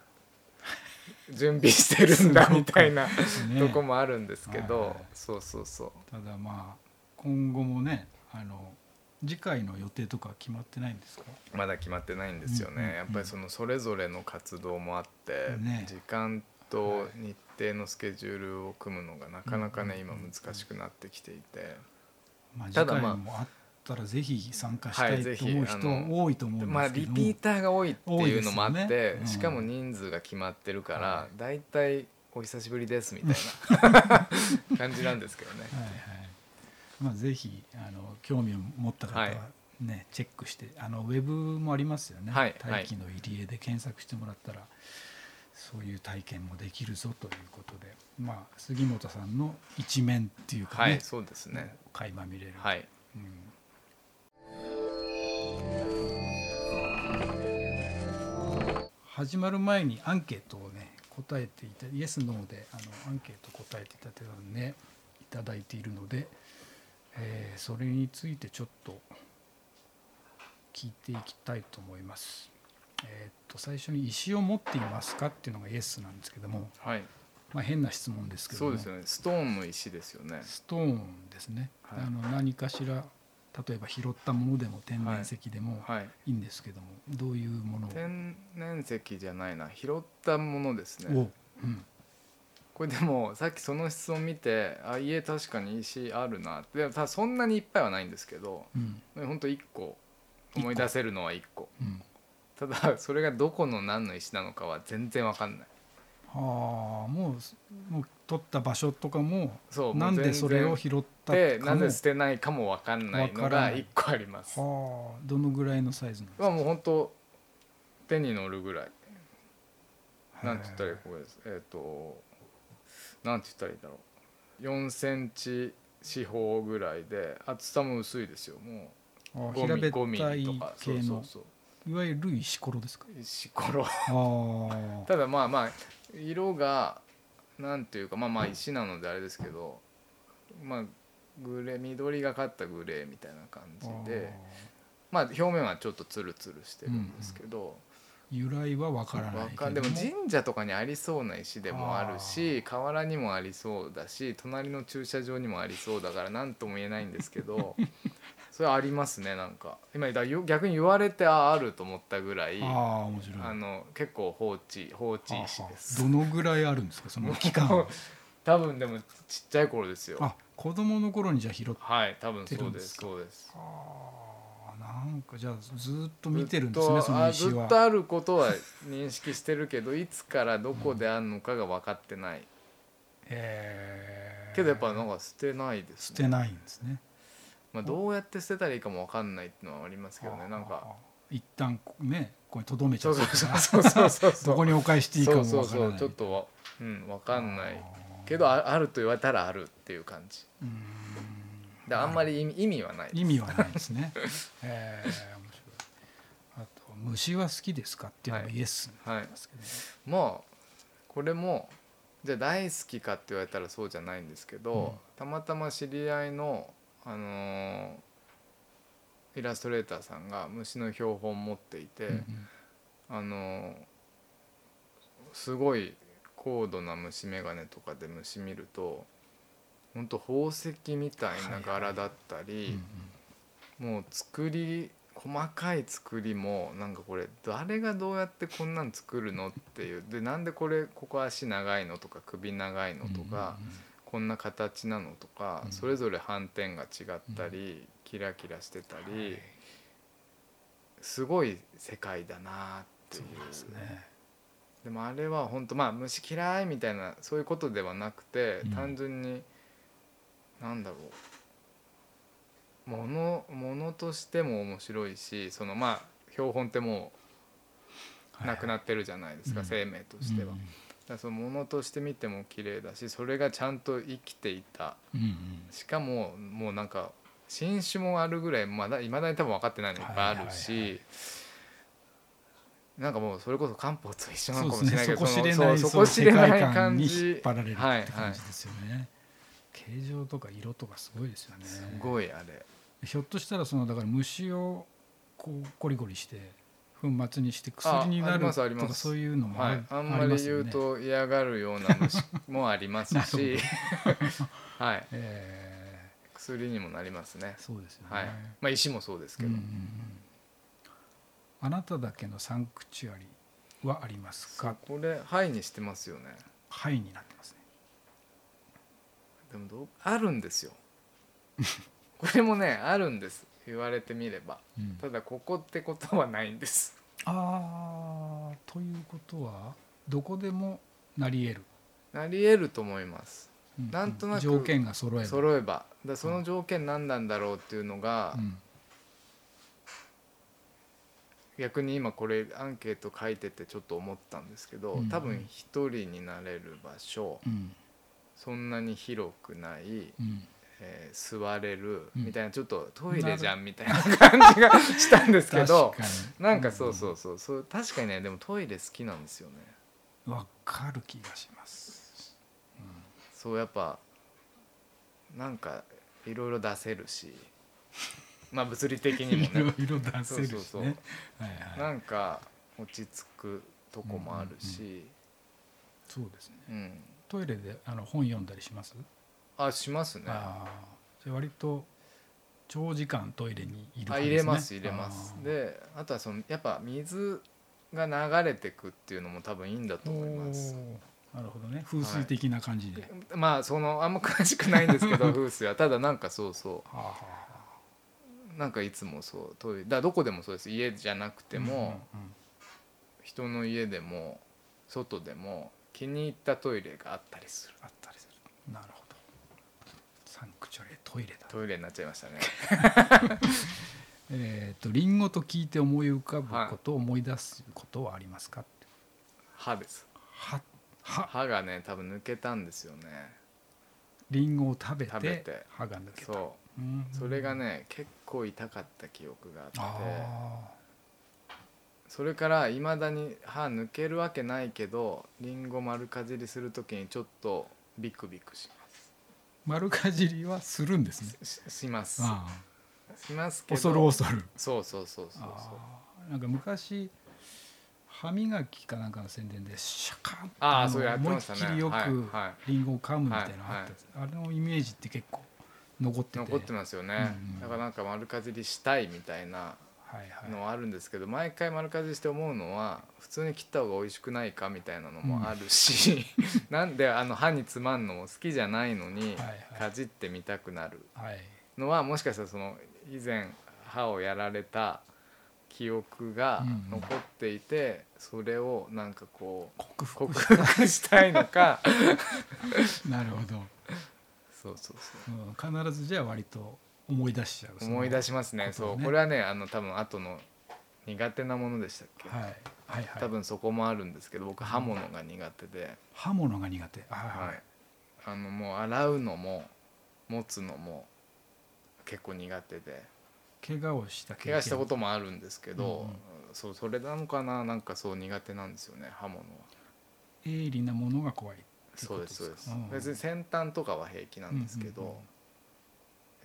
準備してるんだみたいなね。とこもあるんですけど、はいはい。そうそうそう。ただまあ今後もねあの次回の予定とか決まってないんですか？まだ決まってないんですよね、うんうんうん。やっぱりそのそれぞれの活動もあって、ね。時間と日程のスケジュールを組むのがなかなかね、今うんうんうん。難しくなってきていて。まあ、ただまあ次回もあったらぜひ参加したはいと思う人多いと思うんですけども、まあリピーターが多いっていうのもあって、ねうんしかも人数が決まってるから、はい。だいたいお久しぶりですみたいな 感じなんですけどね。はいはい。まあ、ぜひあの興味を持った方ははい。ね、チェックしてあのウェブもありますよね、はい大気の入り江で検索してもらったらそういう体験もできるぞということで、まあ、杉本さんの一面っていうかね、はい、そうですね。垣間見れる、はい、うん始まる前にアンケートをね答えていたイエス・ノーであのアンケート答えていただいてねいただいているので、えーそれについてちょっと聞いていきたいと思います。えーっと最初に石を持っていますかっていうのがイエスなんですけども、はい、まあ、変な質問ですけどもそうですよね。ストーンの石ですよね。ストーンですね、はいあの何かしら例えば拾ったものでも天然石でもはい。い。いんですけども、どういうものを？天然石じゃないな、拾ったものですね。お。うん。これでもさっきその質問見て、あ家確かに石あるな。って、でもただそんなにいっぱいはないんですけど、うん。本当一個。思い出せるのは一個。うん。ただそれがどこの何の石なのかは全然わかんない。はあもうもう取った場所とかもそうなんでそれを拾ったかでもなぜ捨てないかもわかんないのが一個あります。はあどのぐらいのサイズなんですか？はもう本当手に乗るぐらい。なんて言ったらいいはこれです。えっ、となんて言ったらいいだろう。4センチ四方ぐらいで厚さも薄いですよ。もあう5ミ平べっ5ミたいリとか。そ系のうそうそう。いわゆる石ころですか？石ころ。ああ ただまあまあ色がなんていうかまあまあ石なのであれですけど、まあグレー緑がかったグレーみたいな感じで。まあ表面はちょっとツルツルしてるんですけど、由来はわからないけどでも神社とかにありそうな石でもあるし河原にもありそうだし隣の駐車場にもありそうだから何とも言えないんですけど それありますねなんか。今だ逆に言われてああると思ったぐらいああ面白い。あの結構放置放置石です。どのぐらいあるんですかその期間は？多分でもちっちゃい頃ですよ。あ子供の頃にじゃあ拾ってはい多分そうんですそうです。なんかじゃあずっと見てるんですねその石は。ずっとあることは認識してるけどいつからどこであるのかが分かってない。えー。けどやっぱなんか捨てないですね。捨てないんですねまあ、どうやって捨てたらいいかも分かんないっていうのはありますけどねなんか。一旦ねここにとどめちゃそうそうそうそうそうどこにお返していいかもそうわからない。そうそうちょっとわうん分かんないけどああると言われたらあるっていう感じ。うーん。であんまり意味意味はない意味はないですね。えー、面白い。あと虫は好きですかっていうのもはい。イエスになはいりますけど、まあこれもじゃあ大好きかって言われたらそうじゃないんですけど、うん。たまたま知り合いの、あのーイラストレーターさんが虫の標本持っていて、うんうん。あのーすごい高度な虫眼鏡とかで虫見ると本当宝石みたいな柄だったり、もう作り細かい作りもなんかこれ誰がどうやってこんなん作るのってい。うでなんでこれここ足長いのとか首長いのとか、こんな形なのとか、うん。それぞれ斑点が違ったり、キラキラしてたり、すごい世界だなっていそううですね。でもあれは本当まあ虫嫌いみたいなそういうことではなくて、うん。単純になんだろう。ものものとしても面白いしそのまあ標本ってもうなくなってるじゃないですか、はい生命としては。だからそのものとして見ても綺麗だしそれがちゃんと生きていた。うんうん。しかももうなんか新種もあるぐらいまだいまだに多分分かってないのいっぱいあるし、はいはいはなんかもうそれこそ漢方と一緒なのかもしれないけどこ知れないそそそこ知れない感じ引っ張られるってはい感じですよね、形状とか色とかすごいですよね。すごいあれ。ひょっとしたらそのだから虫をこうゴリゴリして粉末にして薬になるとかそういうのもある、はい、あんまり言うと嫌がるような虫もありますし。はい。え薬にもなりますね。ーそうですよね、はい。まあ石もそうですけど、うんうんうん。あなただけのサンクチュアリはありますか？これ「はい」にしてますよね。はいになってますね。でもどうあるんですよ。これもねあるんです言われてみればうん。ただここってことはないんです。あーということはどこでもなり得る、なり得ると思います。うんなんとなく条件が揃えば。揃えば。だその条件何なんだろうっていうのが、うん。逆に今これアンケート書いててちょっと思ったんですけど、うん。多分一人になれる場所うん。そんなに広くない、うんえー座れるうん。みたいなちょっとトイレじゃんみたいな感じがしたんですけどなんかそうそうそうそう確かにねでもトイレ好きなんですよね。わかる気がします、そうやっぱなんかいろいろ出せるし。まあ物理的にもいろね。いろ出せるしね。そうそうそう。はいはい。なんか落ち着くとこもあるし、そうですね。うん。トイレであの本読んだりします、あしますね。ああじゃあ割と長時間トイレにいるあ感じですね。入れます入れます。であとはそのやっぱ水が流れてくっていうのも多分いいんだと思います。なるほどね。風水的な感じで、まあそのあんま詳しくないんですけど 風水は。ただなんかそうそはあはなんかいつもそうトイレだどこでもそうです。家じゃなくても、うんうん。人の家でも外でも気に入ったトイレがあったりする。あったりする。なるほどサンクチュアリトイレだ。トイレになっちゃいましたね。えっ、とリンゴと聞いて思い浮かぶことを思い出すことはありますか？歯です。はは歯がね多分抜けたんですよね。リンゴを食べて歯が抜けた。そう。うん。それがね結構痛かった記憶があって。あそれからいまだに歯抜けるわけないけどリンゴ丸かじりする時にちょっとビクビクします。ー丸かじりはするんですね。しします。あしますあけど。恐る恐る。そうそうそうそうそう。なんか昔歯磨きかなんかの宣伝でシャカンのあーそうやって思いっましたね。きりよはいくはリンゴを噛むみたいなのあれのイメージって結構残ってて。残ってますよね、うんうん。だからなんか丸かじりしたいみたいなのはあるんですけど毎回丸かじりして思うのは普通に切った方が美味しくないかみたいなのもあるし、なんであの歯につまんのも好きじゃないのにかじってみたくなる。はい。のはもしかしたらその以前歯をやられた記憶がうん。残っていて、それをなんかこう克服。克服したいのか。なるほど、そうそうそう。うん、必ずじゃあ割と思い出しちゃう思い出しますね。ね。そう。これはねあの多分後の苦手なものでしたっけ、はいはいはい。多分そこもあるんですけど僕刃物が苦手で、刃物が苦手。はいははい。い、あのもう洗うのも持つのも結構苦手で。怪我をした経怪我したこともあるんですけど、うんうん。そうそれなのかな？なんかそう苦手なんですよね刃物は。鋭利なものが怖いそうですそうです、ん。別に先端とかは平気なんですけど、うんうんうん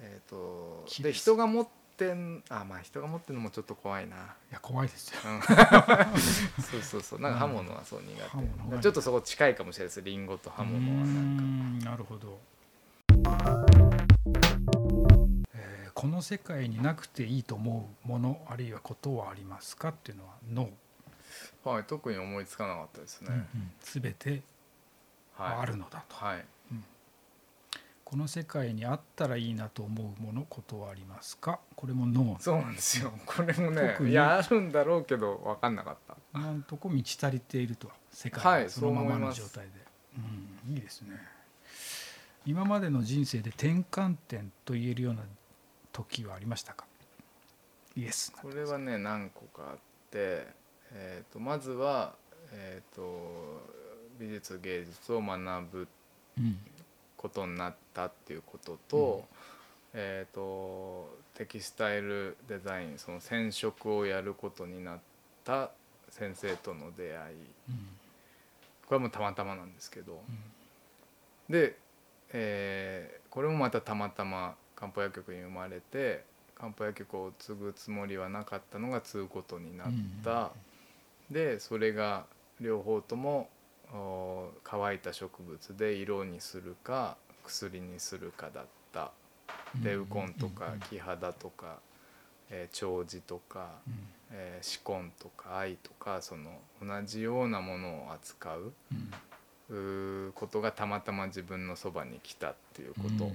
えっ、と木で人が持ってんあまあ人が持ってるのもちょっと怖いな。いや怖いですよ。うん。そうそうそう。なんか刃物はそう苦手。手ちょっとそこ近いかもしれないです。リンゴと刃物はなんか。うーんなるほど、えーこの世界になくていいと思うものあるいはことはありますかっていうのはノー、はい特に思いつかなかったですね、うんうん。全てはい。あるのだと、はいこの世界にあったらいいなと思うものことはありますか？これもノー。そうなんですよ。これもねいやあるんだろうけど分かんなかった。今のとこ満ち足りていると世界そのままの状態で、うん、いいですね。今までの人生で転換点と言えるような時はありましたか？イエスこれはね何個かあって、えー、とまずは、えー、と美術芸術を学ぶうんことになったっていうことと,、えー、とテキスタイルデザインその染色をやることになった先生との出会い。うん。これはもうたまたまなんですけど。うん。で、えーこれもまたたまたま漢方薬局に生まれて漢方薬局を継ぐつもりはなかったのが継ぐことになった、でそれが両方ともお乾いた植物で色にするか薬にするかだった。うん。レウコンとかうん。木肌とか、えー長寿とか、うん。えー、紫根とか藍とかその同じようなものを扱ううことがたまたま自分のそばに来たっていうこと、うん。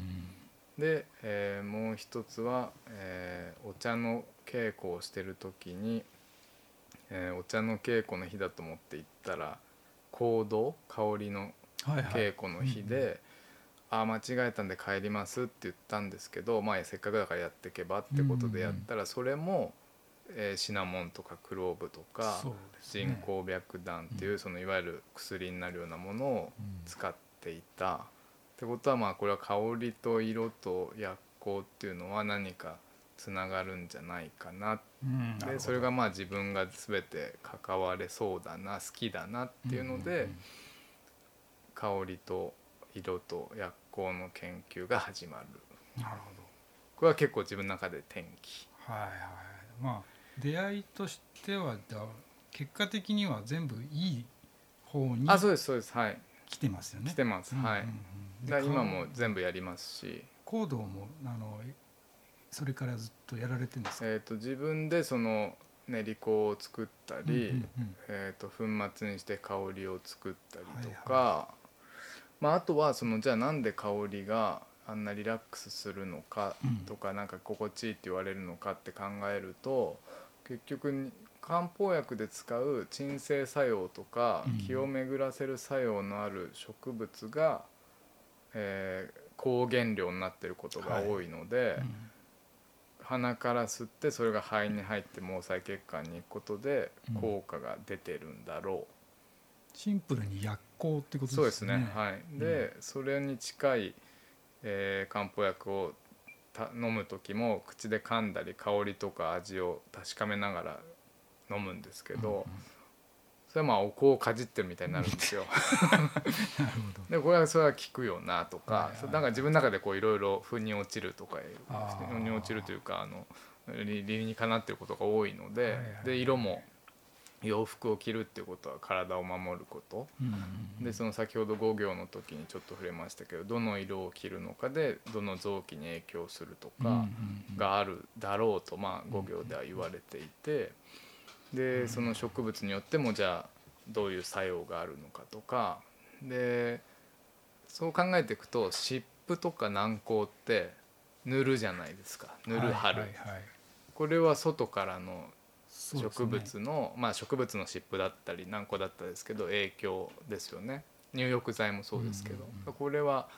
で、えーもう一つは、えーお茶の稽古をしてる時に、えーお茶の稽古の日だと思って行ったら香道香りの稽古の日で「ああ間違えたんで帰ります」って言ったんですけど、まあ、せっかくだからやっていけばってことでやったらそれも、えーシナモンとかクローブとか人工白檀っていうそのいわゆる薬になるようなものをうん。使っていた。ってことはまあこれは香りと色と薬効っていうのは何かつながるんじゃないかな。うんでそれがまあ自分が全て関われそうだな好きだなっていうので、んん香りと色と薬効の研究が始まる。うんなるほこれは結構自分の中で転機。どはいはい。まあ出会いとしてはだ結果的には全部いい方にあそうですそうです。はい。来てますよね。来てます、はい。うんうん今も全部やりますし、行動もあのそれからずっとやられてるんですか、えー、と自分でその練り粉を作ったり、うんうんえー、と粉末にして香りを作ったりとか、はまあ、あとはそのじゃあなんで香りがあんなリラックスするのかうん。とか、なんか心地いいって言われるのかって考えると結局に漢方薬で使う鎮静作用とか、うん。気を巡らせる作用のある植物が、えー高原料になってることが多いので。うん鼻から吸ってそれが肺に入って毛細血管に行くことでうん。効果が出てるんだろシンプルに薬効ってこう、とそうですですね。ねはい。で、それに近い、えー漢方薬をた飲む時も口で噛んだり香りとか味を確かめながら飲むんですけど、うんうんそれはまあお香をかじってるみたいになるんですよ。でこれはそれは効くよなとか、はいはいなんか自分の中でこういろいろ腑に落ちるとか腑に落ちるというかあの理理にかなってることが多いので,、はいはいで色も洋服を着るっていうことは体を守ること。うんでその先ほど5行の時にちょっと触れましたけどどの色を着るのかでどの臓器に影響するとうんうんかうん。があるだろうとまあ5行では言われていてでその植物によってもじゃあどういう作用があるのかとか。でそう考えていくと湿布とか軟膏って塗るじゃないですか。塗る貼るはいはいはい。これは外からの植物の、まあ植物の湿布だったり軟膏だったですけど影響ですよね。入浴剤もそうですけど、うんうんうんこれは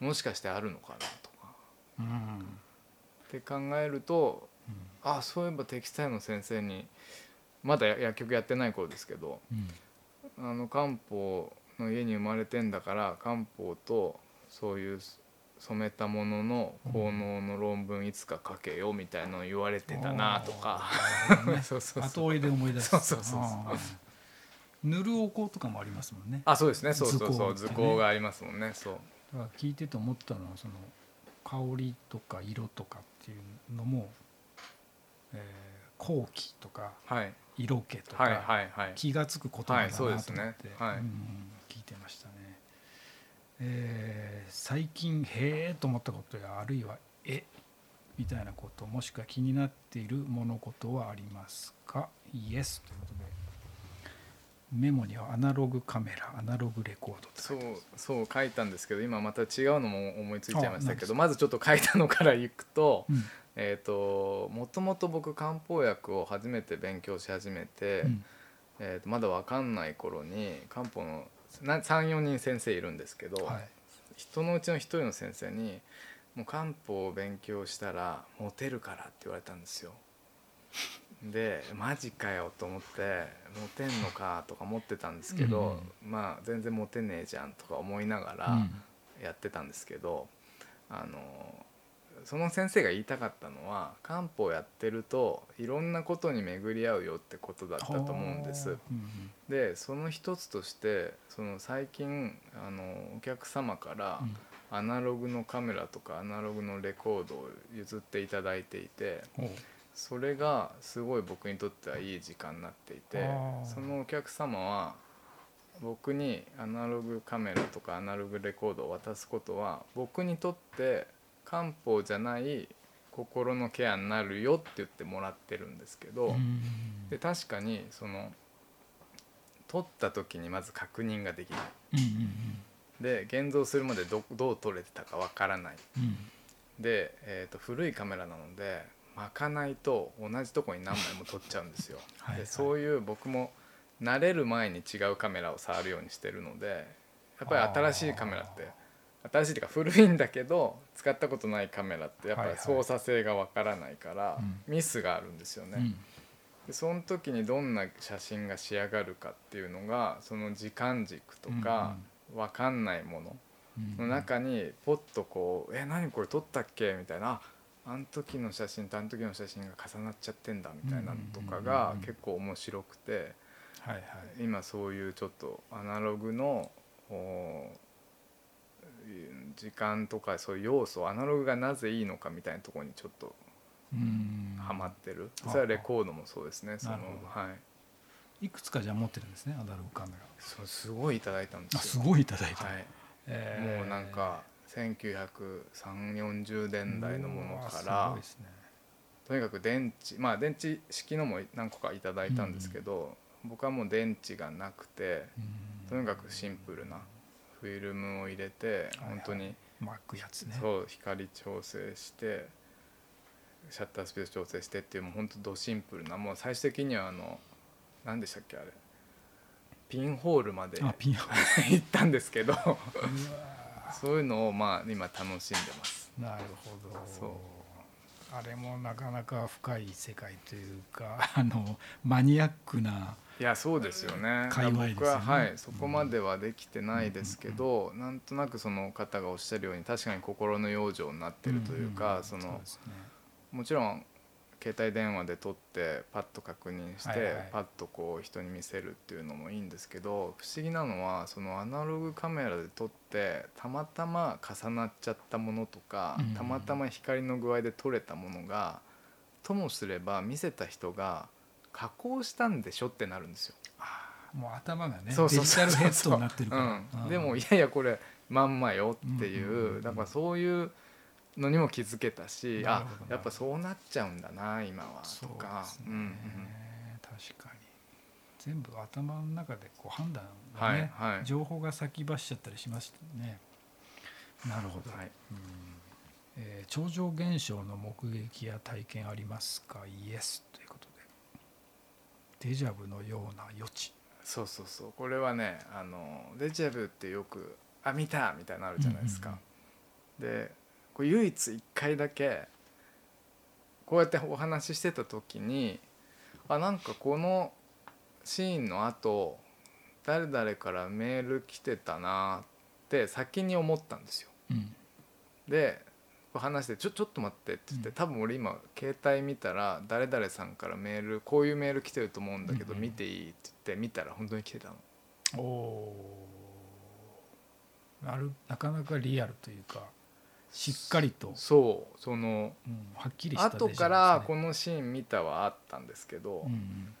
もしかしてあるのかなとか。うん。って考えるとうん。あそういえばテキスタイルの先生にまだ薬局やってない頃ですけどうん。あの漢方の家に生まれてんだから漢方とそういう染めたものの効能の論文いつか書けよみたいなの言われてたなとか。そうそう後追いで思い出す。そうそうそう塗るお香とかもありますもんね。あそうですね。そうそうそう。図工がありますもんね。そう。だから聞いてて思ったのはその香りとか色とかっていうのも、えー、香気とかはい。色気とはいかはいはい。気が付く言葉だなと思って、ね。はい。うん聞いてましたね。えー最近へえと思ったことやあるいはえ？みたいなこともしくは気になっている物事はありますか？イエスということで。メモにはアナログカメラアナログレコードそうそう書いたんですけど今また違うのも思いついちゃいましたけどまずちょっと書いたのからいくと,、うんえー、ともともと僕漢方薬を初めて勉強し始めて、うん。えー、とまだ分かんない頃に漢方の34人先生いるんですけど、はい。人のうちの一人の先生に「もう漢方を勉強したらモテるから」って言われたんですよ。でマジかよと思ってモテんのかとか思ってたんですけど、まあ全然モテねえじゃんとか思いながらうん。やってたんですけど、あのその先生が言いたかったのは漢方やってるといろんなことに巡り合うよってことだったと思うんです。でその一つとしてその最近あのお客様からうん。アナログのカメラとかアナログのレコードを譲っていただいていてそれがすごい僕にとってはいい時間になっていてそのお客様は僕にアナログカメラとかアナログレコードを渡すことは僕にとって漢方じゃない心のケアになるよって言ってもらってるんですけど。うん。で確かにその撮った時にまず確認ができない。で現像するまでどどう撮れてたかわからない。で、えー、と古いカメラなので巻かないと同じとこに何枚も 撮っちゃうんですよ。はいはい。でそういう僕も慣れる前に違うカメラを触るようにしてるのでやっぱり新しいカメラって新しいっていうか古いんだけど使ったことないカメラってやっぱり操作性がわからないからうん。ミスがあるんですよね。うん。でその時にどんな写真が仕上がるかっていうのがその時間軸とか分かんないものうんの中にポッとこう「え何これ撮ったっけ?」みたいな「ああの時の写真とあの時の写真が重なっちゃってんだ」みたいなのとかが結構面白くてはいはい。今そういうちょっとアナログのお時間とかそういう要素アナログがなぜいいのかみたいなところにちょっとうん。ハマってる。うんそれはレコードもそうですね。そのはい。いくつかじゃあ持ってるんですねアナログカメラそうすごいいただいたんであすすよ。ごいいただいた、はい、えー。もうなんか193040年代のものからね。とにかく電池まあ電池式のも何個かいただいたんですけど、僕はもう電池がなくてうん。とにかくシンプルなフィルムを入れてはい本当に巻くやつね。そう光調整してシャッタースピード調整してっていうもう本当ドシンプルなもう最終的にはあの何でしたっけあれ。ピンホールまであピンホ 行ったんですけど。そういうのをまあ今楽しんでます。ーなるほど。そう。あれもなかなか深い世界というかあのマニアックないやそうですよね。ね。僕ははいそこまではできてないですけど、なんとなくその方がおっしゃるように確かに心の養生になってるというか、ん。そのね。もちろん携帯電話で撮ってパッと確認して、はいはい。パッとこう人に見せるっていうのもいいんですけど不思議なのはそのアナログカメラで撮ってたまたま重なっちゃったものとか、うん。たまたま光の具合で撮れたものがともすれば見せた人が加工したんでしょってなるんですよ。もう頭がねそうそうデジそう。そうタルヘッドになってるから、うん、でもいやいやこれまんまよっていう,、うんうんうんうん。だからそういうのにも気づけたしあやっぱそうなっちゃうんだな今はとそうかうんうん確かに。全部頭の中でこう判断がね、はいはい。情報が先走っちゃったりしましたね。なるほど、はい。うん。えー超常現象の目撃や体験ありますか？イエスデジャブのような余地そうそうそうこれはねあのデジャブってよく「あ見た!」みたいなのあるじゃないですか。でこれ唯一1回だけこうやってお話ししてた時にあなんかこのシーンの後誰々からメール来てたなって先に思ったんですよ。うんで話して「ちょちょっと待って」って言って、うん。多分俺今携帯見たら誰々さんからメールこういうメール来てると思うんだけど、見ていいって言って見たら本当に来てたの。おおー。あるなかなかリアルというかしっかりと、そう。そのうんはっきりした後からこの、のシーン見たはあったんですけど、うんうん。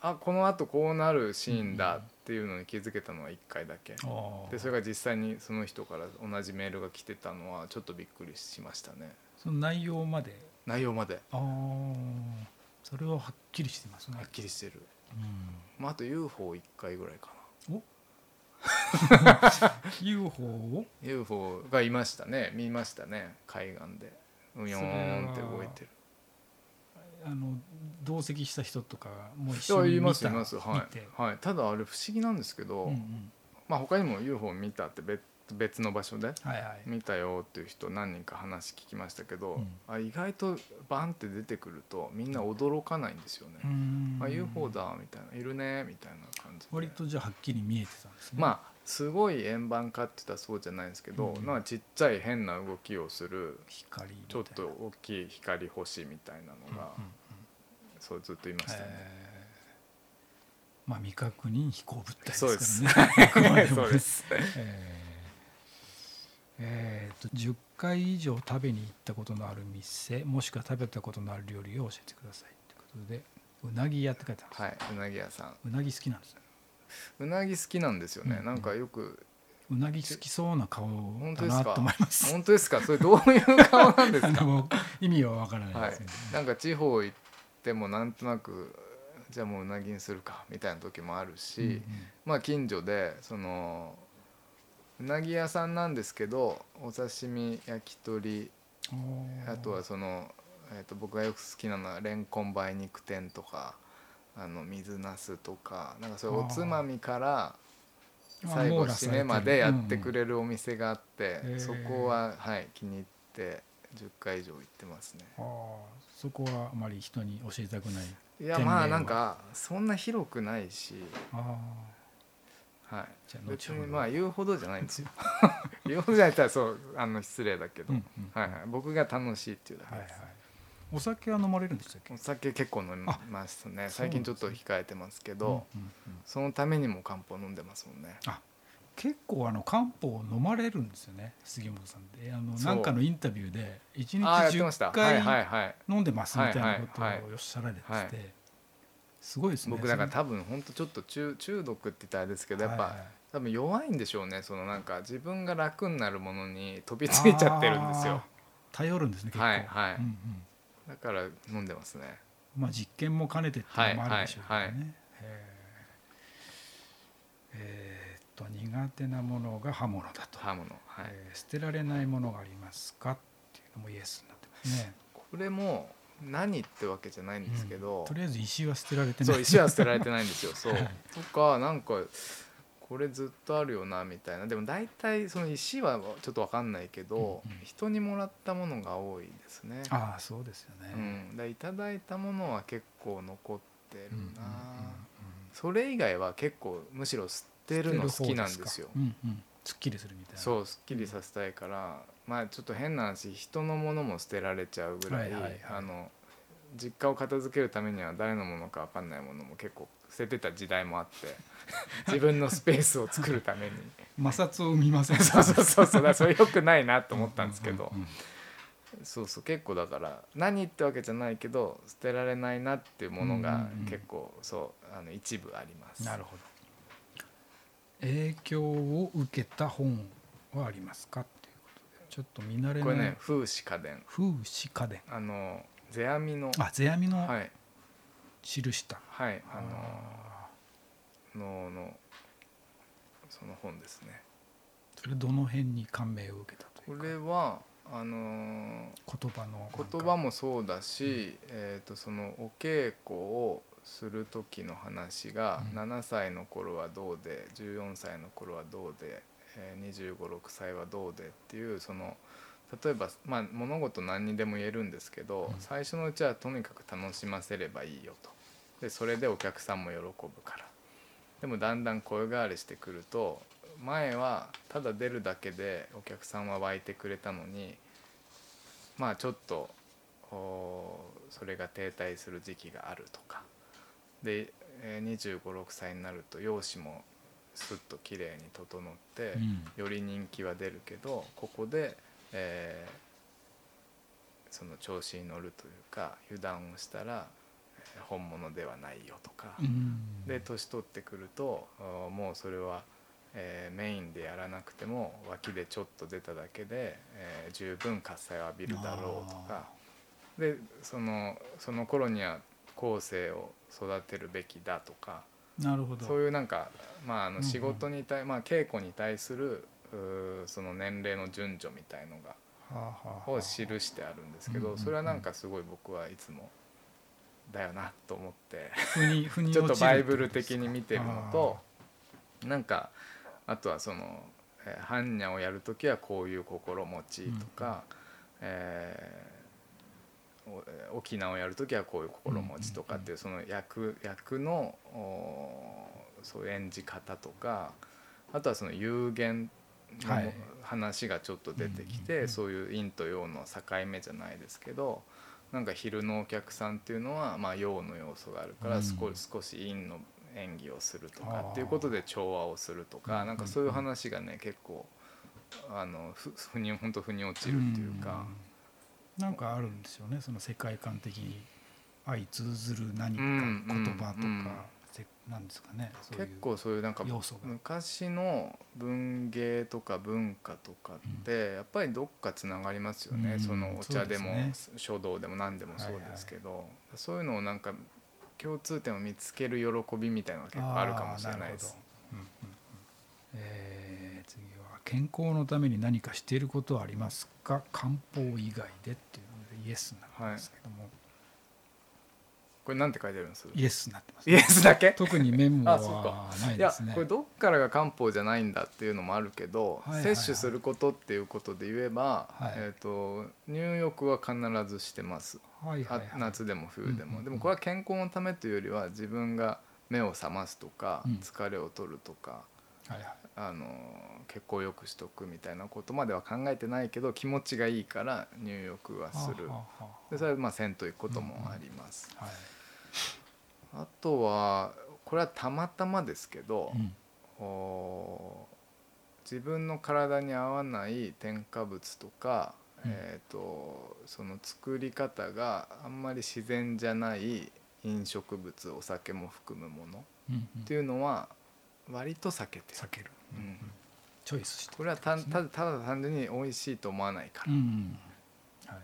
あこの後こうなるシーンだっていうのに気づけたのは1回だけ、でそれが実際にその人から同じメールが来てたのはちょっとびっくりしましたね。その内容まで？内容まで。ああそれははっきりしてますね。はっきりしてる、うん。まあ、あと UFO1 回ぐらいかな。UFO を？UFO がいましたね。見ましたね。海岸で。うよーんって動いてるあの同席した人とかも一緒に見たいますいます。はい、はい、ただあれ不思議なんですけど、うんうん。まあ他にも UFO 見たって別別の場所ではいはい。見たよっていう人何人か話聞きましたけど、うん。あ意外とバンって出てくるとみんな驚かないんですよね、うーんあ UFO だみたいな。いるねみたいな感じで。割とじゃあはっきり見えてたんですね。まあすごい円盤かって言ったらそうじゃないんですけど、うん。なんかちっちゃい変な動きをする光ちょっと大きい光星みたいなのが、うんうんそうずっといましたね、えー。まあ未確認飛行物体ですからね。そうです。えーえーと10回以上食べに行ったことのある店もしくは食べたことのある料理を教えてくださいということでうなぎ屋って書いてあるんです、はいうなぎ屋さん。うなぎ好きなんですねうなぎ好きなんですよね、うんなんかよくうなぎ好きそうな顔だ本当ですかなと思います。本当ですか？それどういう顔なんですか？意味はわからないはいですけど、、なんか地方行ってもなんとなくじゃあもううなぎにするかみたいな時もあるし、うんうん。まあ近所でそのうなぎ屋さんなんですけどお刺身焼き鳥あとはその、えー、と僕がよく好きなのはレンコン梅肉天とかあの水なすとかなんかそういうおつまみからあ最後締めまでやってくれるお店があって、うんうんそこは、はい、気に入って10回以上行ってますね。そこはあまり人に教えたくないいやまあなんかそんな広くないし、あはい、じゃあ別にまあ言うほどじゃないんですよ。言うほどじゃないったらそうあの失礼だけあ、ど、うんうんはいはい、僕が楽しいっていうだけはいはい。です、お酒は飲まれるんでしたっけ？お酒結構飲みあますね。最近ちょっと控えてますけどうんうんうんそのためにも漢方飲んでますもんね。結構あの漢方を飲まれるんですよね杉本さんであのなんかのインタビューで1日ああやってました。10はいは回飲んでますみたいなことをおっしゃられてて、はい。すごいですね。僕だから多分本当ちょっと中中毒って言ったらあれですけどやっぱ、はい。はい多分弱いんでしょうね。そのなんか自分が楽になるものに飛びついちゃってるんですよ。頼るんですね結構。はいはい。うんうんだから飲んでますね。まあ実験も兼ねてっていうのもあるでしょうけどね、はいはいはい。へー。えーっと苦手なものが刃物だと、刃物はい。えー捨てられないものがありますかっていうのもイエスになってますね。これも何ってわけじゃないんですけど、うん。とりあえず石は捨てられてない。そう石は捨てられてないんですよ。そう。はい。とかなんかこれずっとあるよなみたいな。でも大体その石はちょっと分かんないけど、うんうん。人にもらったものが多いですね。ああそうですよね、うん、だいただいたものは結構残ってるな、うんうんうんうん。それ以外は結構むしろ捨てるの好きなんですよ。か？うんうん、すっきりするみたいな。そうすっきりさせたいから、まあちょっと変な話人のものも捨てられちゃうぐらい,、はいはいはい。あの実家を片付けるためには誰のものか分かんないものも結構捨ててた時代もあって 自分のスペースを作るために。摩擦を生みません。そうそうそうそう。だそれよくないなと思ったんですけど、うんうんうんそうそう結構だから何ってわけじゃないけど捨てられないなっていうものがうんうんうん。結構そうあの一部あります。なるほど。影響を受けた本はありますかっていうことでちょっと見慣れこれないね風刺家電。風刺家電。あの世阿弥のあ世阿弥のはい記した、はいああのののその本ですね。ーそれどの辺に感銘を受けたとこいうか？れはあの言葉の言葉もそうだし、えー、とそのお稽古をする時の話が、うん。7歳の頃はどうで14歳の頃はどうで、えー、2 5 6歳はどうでっていうその例えば、まあ、物事何にでも言えるんですけど、うん。最初のうちはとにかく楽しませればいいよとでそれでお客さんも喜ぶから。でもだんだん声変わりしてくると前はただ出るだけでお客さんは湧いてくれたのにまあちょっとおそれが停滞する時期があるとか。で、えー、2 5 6歳になると容姿もスッと綺麗に整って、うん。より人気は出るけどここで、えーその調子に乗るというか油断をしたらえー本物ではないよとか、うん。で年取ってくるともうそれは、えーメインでやらなくても脇でちょっと出ただけで、えー十分喝采を浴びるだろうとか。でそのその頃には後世を育てるべきだとか。なるほど。そういうなんか、まあ、あうんうん。の仕事に対、まあ、稽古に対するその年齢の順序みたいのがを記してあるんですけうんうんうん。どそれはなんかすごい僕はいつもだよなと思って。ちょっとバイブル的に見てるのとあなんかあとはそのえー般若をやる時はこういう心持ちとか、え沖縄をやる時はこういう心持ちとかっていうその役役のおそう演じ方とかあとはその有限のはい。話がちょっと出てきてそういう陰と陽の境目じゃないですけどなんか昼のお客さんっていうのはまあ陽の要素があるからうん。少し少し陰の演技をするとかっていうことで調和をするとうん。かなんかそういう話がね結構あのふふに本当腑に落ちるっていうか。うん。なんかあるんですよねその世界観的に。相通ずる何かうん。言葉とか、なんですかね結構そういうなんか要素が。昔の文芸とか文化とかってやっぱりどっかつながりますよね、うんそのお茶でも書道でも何でもそうですけど、そういうのをなんか共通点を見つける喜びみたいなのが結構あるかもしれないです。うんうんうん。えー次は健康のために何かしていることはありますか？漢方以外でっていうのでイエスなんですけども、これなんて書いてあるんです？イエスになってます、イエスだけ？特にメモあそうはないですね。これどっからが漢方じゃないんだっていうのもあるけど、はいはいはい。摂取することっていうことで言えば、はい。えー、と入浴は必ずしてます。はいはいはい。あ夏でも冬でも、うんうんうん。でもこれは健康のためというよりは自分が目を覚ますとか、うん。疲れを取るとかはいはい。あの血行を良くしとくみたいなことまでは考えてないけど気持ちがいいから入浴はする。はあはあでそれはまあ銭湯行くこともあります、はいあとはこれはたまたまですけど、うん。お自分の体に合わない添加物とか、うん。えー、とその作り方があんまり自然じゃない飲食物お酒も含むものっていうのは割と避けてる。避ける、うん。うんチョイスしてこれはたただ単純に美味しいと思わないから、うんうん。はい、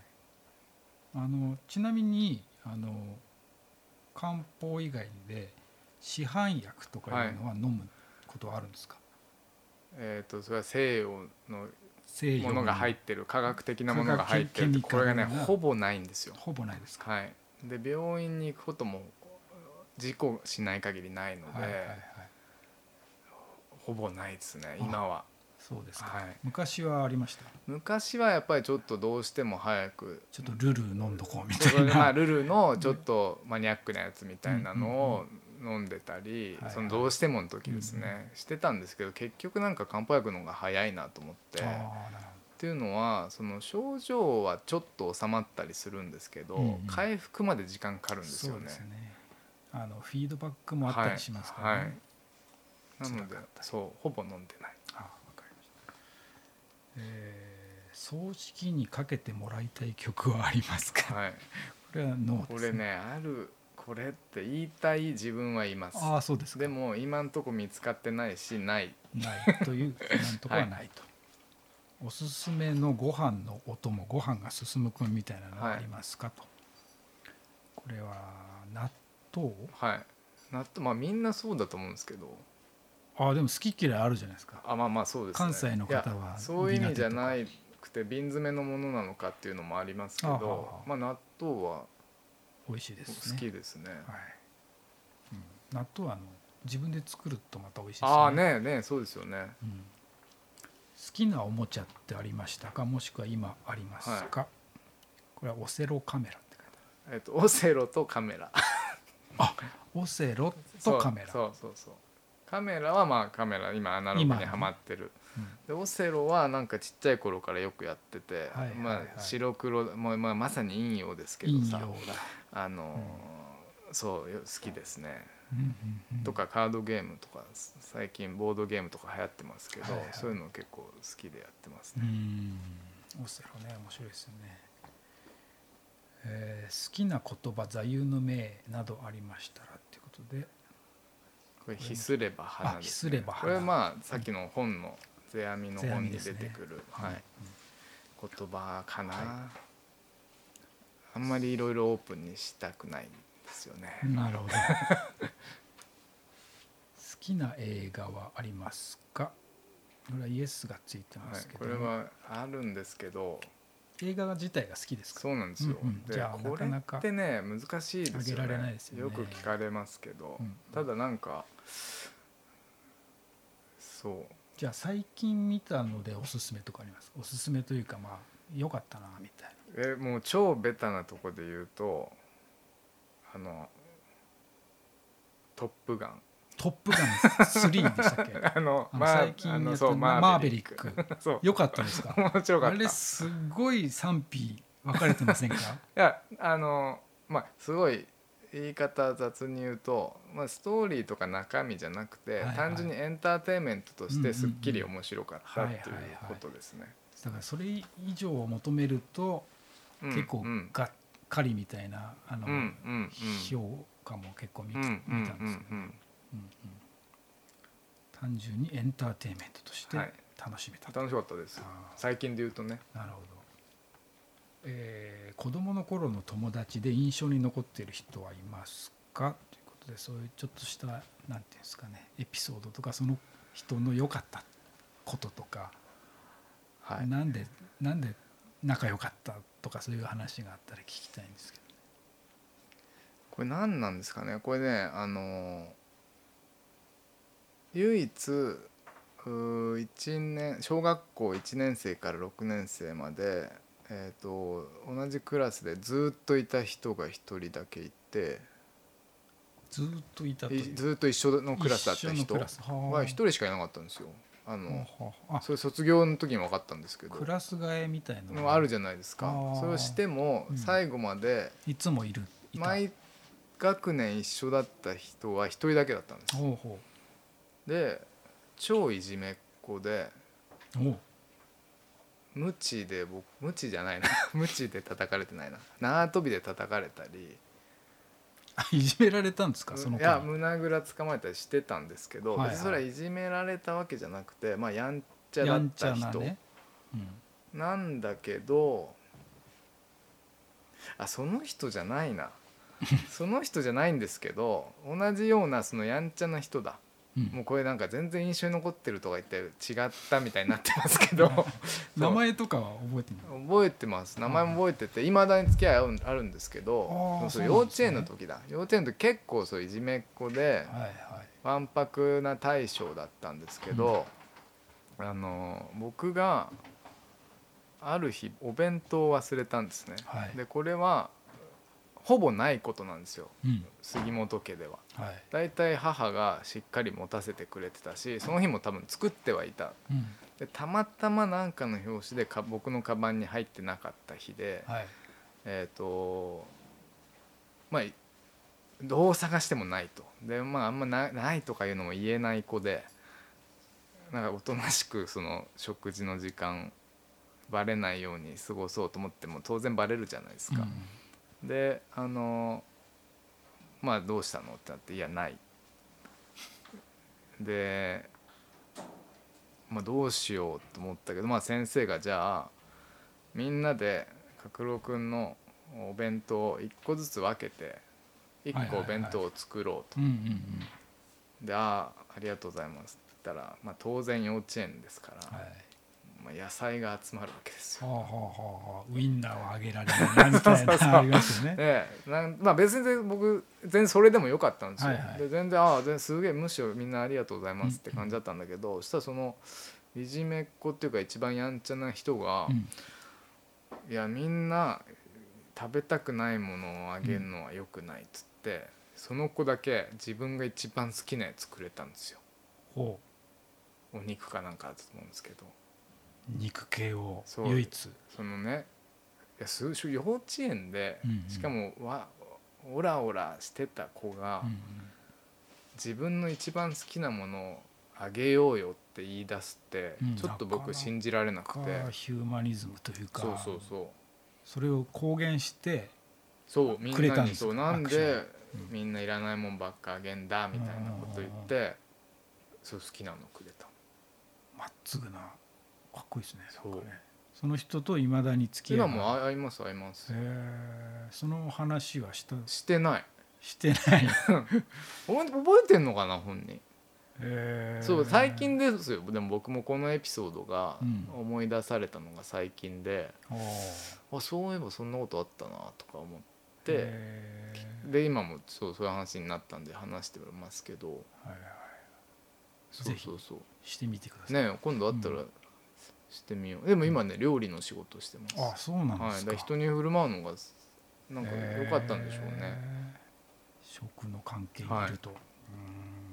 あのちなみにあの漢方以外で市販薬とかいうのは飲むことはあるんですか、えー、とそれは西洋のものが入ってる科学的なものが入ってるこれがねほぼないんですよ。ほぼないですか、はい、で病院に行くことも事故しない限りないので、はいはいはいほぼないですねあ今は。そうですか、はい。昔はありました？昔はやっぱりちょっとどうしても早く。ちょっとルル飲んどこうみたいな、でまあルルのちょっとマニアックなやつみたいなのを飲んでたりはいそのどうしてもの時ですねしてたんですけど結局なんか漢方薬の方が早いなと思って。っていうのはその症状はちょっと収まったりするんですけど、うんうん。回復まで時間かかるんどですよね。ね。あのフィードバックもあったりしますからね、はいはい。なのでそうほぼ飲んでない。えー葬式にかけてもらいたい曲はありますか、はい、これはノーこれですね。あるこれって言いたい自分はいます。ああそうですか。でも今んとこ見つかってないしない。ないというなんとかはないと、おすすめのご飯のお供ご飯が進むくんみたいなのはありますか、と。これは納豆？はい。納豆まあみんなそうだと思うんですけどああでも好き嫌いあるじゃないですか。あまあまあそうですね。関西の方はそういう意味じゃないくて瓶詰めのものなのかっていうのもありますけあはどは。まあ納豆は美味しいですね。好きですね。はい。うん、納豆はあの自分で作るとまた美味しいですああねねそうですよね。うん、好きなおもちゃってありましたか？もしくは今ありますか、これはオセロカメラって書いてえっとオセロとカメラ。あるオセロとカメラ。そうそうそうカメラはまあカメラ今アナログ今にはまってる。うん。でオセロはなんかちっちゃい頃からよくやってて、まあ白黒もうまあまさに陰陽ですけどさあのーそうよ好きですね、とかカードゲームとか最近ボードゲームとか流行ってますけど、そういうの結構好きでやってますうね、ん。オセロね面白いですよね、えー好きな言葉座右の銘などありましたらっていうことでこれ「ひすれば花」あです、ひすれば花。これはまあさっきの本の世阿弥の本に出てくる、うん。はい、言葉かな、あんまりいろいろオープンにしたくないんですよね、なるほど。好きな映画はありますか？これはイエスがついてまはいすけ、ど、これはあるんですけど。映画自体が好きですか？そうなんですよ、うんうん。でじゃあこれってね難しいですよね。あげられないですよね。く聞かれますけど、うん。ただなんかそう。じゃあ最近見たのでおすすめとかあります？おすすめというかまあ良かったなみたいえもう超ベタなとこで言うとあの「トップガン」「トップガン3」でしたっけ？あの最近やったあのそうマーベリック。そう。良かったですか？面白かった。いあれすごい賛否分かれてませんか？やあのまあすごい言い方雑に言うと、まあ、ストーリーとか中身じゃなくて、はいはい。単純にエンターテインメントとしてすっきり面白かったっていうはいはいはい。ことですね。だからそれ以上を求めるとうん結構うん。がっかりみたいなあのうんうんうん。評価も結構見見たんですけどうんうん。うん単純にエンターテインメントとしてはい。楽しめたと。楽しかったです。最近で言うとね。なるほど、えー子供の頃の友達で印象に残っている人はいますか？ということでそういうちょっとしたなんていうんですかねエピソードとかその人の良かったこととか、はい。なんでなんで仲良かったとかそういう話があったら聞きたいんですけどこれ何なんですかね？これねあの唯一うー一年小学校1年生から6年生まで、えー、と同じクラスでずっといた人が1人だけいてずーっといたずっと一緒のクラスだった人はあ。は1人しかいなかったんですよ。あのそれ卒業の時に分かったんですけど。クラス替えみたいなの。のあるじゃないですか。それをしてもうん。最後までいつもいる毎学年一緒だった人は1人だけだったんですで超いじめっ子でうおう無知で僕無知じゃないな。無知で叩かれてないな。縄跳びで叩かれたり。あいじめられたんですか？そのいや胸ぐらつかまれたりしてたんですけど、はいはい。それはいじめられたわけじゃなくてまあやんちゃだった人。ゃなね、うん、なんだけどあその人じゃないな。その人じゃないんですけど同じようなそのやんちゃな人だ。うんもうこれなんか全然印象に残ってるとか言って違ったみたいになってますけど。名前とかは覚えてない覚えてます。名前も覚えてていまだに付き合いあるんですけどそうそう幼稚園の時だ。幼稚園の時結構そういじめっ子ではいはい。わんぱくな大将だったんですけど、あの僕がある日お弁当を忘れたんですね。はい。でこれはほぼないことなんですよ。うん。杉本家では。はい。だいたい母がしっかり持たせてくれてたしその日も多分作ってはいた。うん。でたまたま何かの表紙でか僕のカバンに入ってなかった日で、はい。えっ、とまあどう探してもないと。でまああんまなないとかいうのも言えない子でなんかおとなしくその食事の時間バレないように過ごそうと思っても当然バレるじゃないですか。であのまあどうしたの？ってなって「いやない」で、まあ、どうしようと思ったけど、まあ、先生がじゃあみんなで角郎君のお弁当を1個ずつ分けて1個お弁当を作ろうと。で「ああありがとうございます」って言ったら、まあ、当然幼稚園ですから、はいまあ、野菜が集まるわけですよ。はあはあはあはあ。ウインナーをあげられるみたいなありますよね。でなんまあ別に僕全然それでもよかったんですよ、はいはい。で全然ああ全然すげえむしろみんなありがとうございますって感じだったんだけど、そしたらそのいじめっ子っていうか一番やんちゃな人が、うん。いやみんな食べたくないものをあげるのは良くないっつって、その子だけ自分が一番好きなやつくれたんですよ。ほお肉かなんかだと思うんですけど。う肉系を唯一。そのねいやす幼稚園で、うんうん。しかもわオラオラしてた子が、うんうん。自分の一番好きなものをあげようよって言い出すって、うん。ちょっと僕信じられなくて。かヒューマニズムというかそうそうそう。それを公言してそうみんなにくれたんです。そう。なんでうん。みんないらないもんばっかあげんだみたいなこと言ってそう好きなのくれた。まっつぐなかっこいいですね。そう。その人といまだに付き合今いがも合います合います。へえその話はした？してない。してない。覚 え覚えてんのかな本人。へえそう最近ですよ。でも僕もこのエピソードがうん。思い出されたのが最近で、おー。あそういえばそんなことあったなとか思ってへで今もそうそういう話になったんで話してますけど。ーはいはい。そうそうそう。してみてください。ね今度会ったらうしてみよう。でも今ね料理の仕事してます。あそうなんはい、ですか。だから人に振る舞うのがなんか良かったんでしょうね、食の関係にいると、う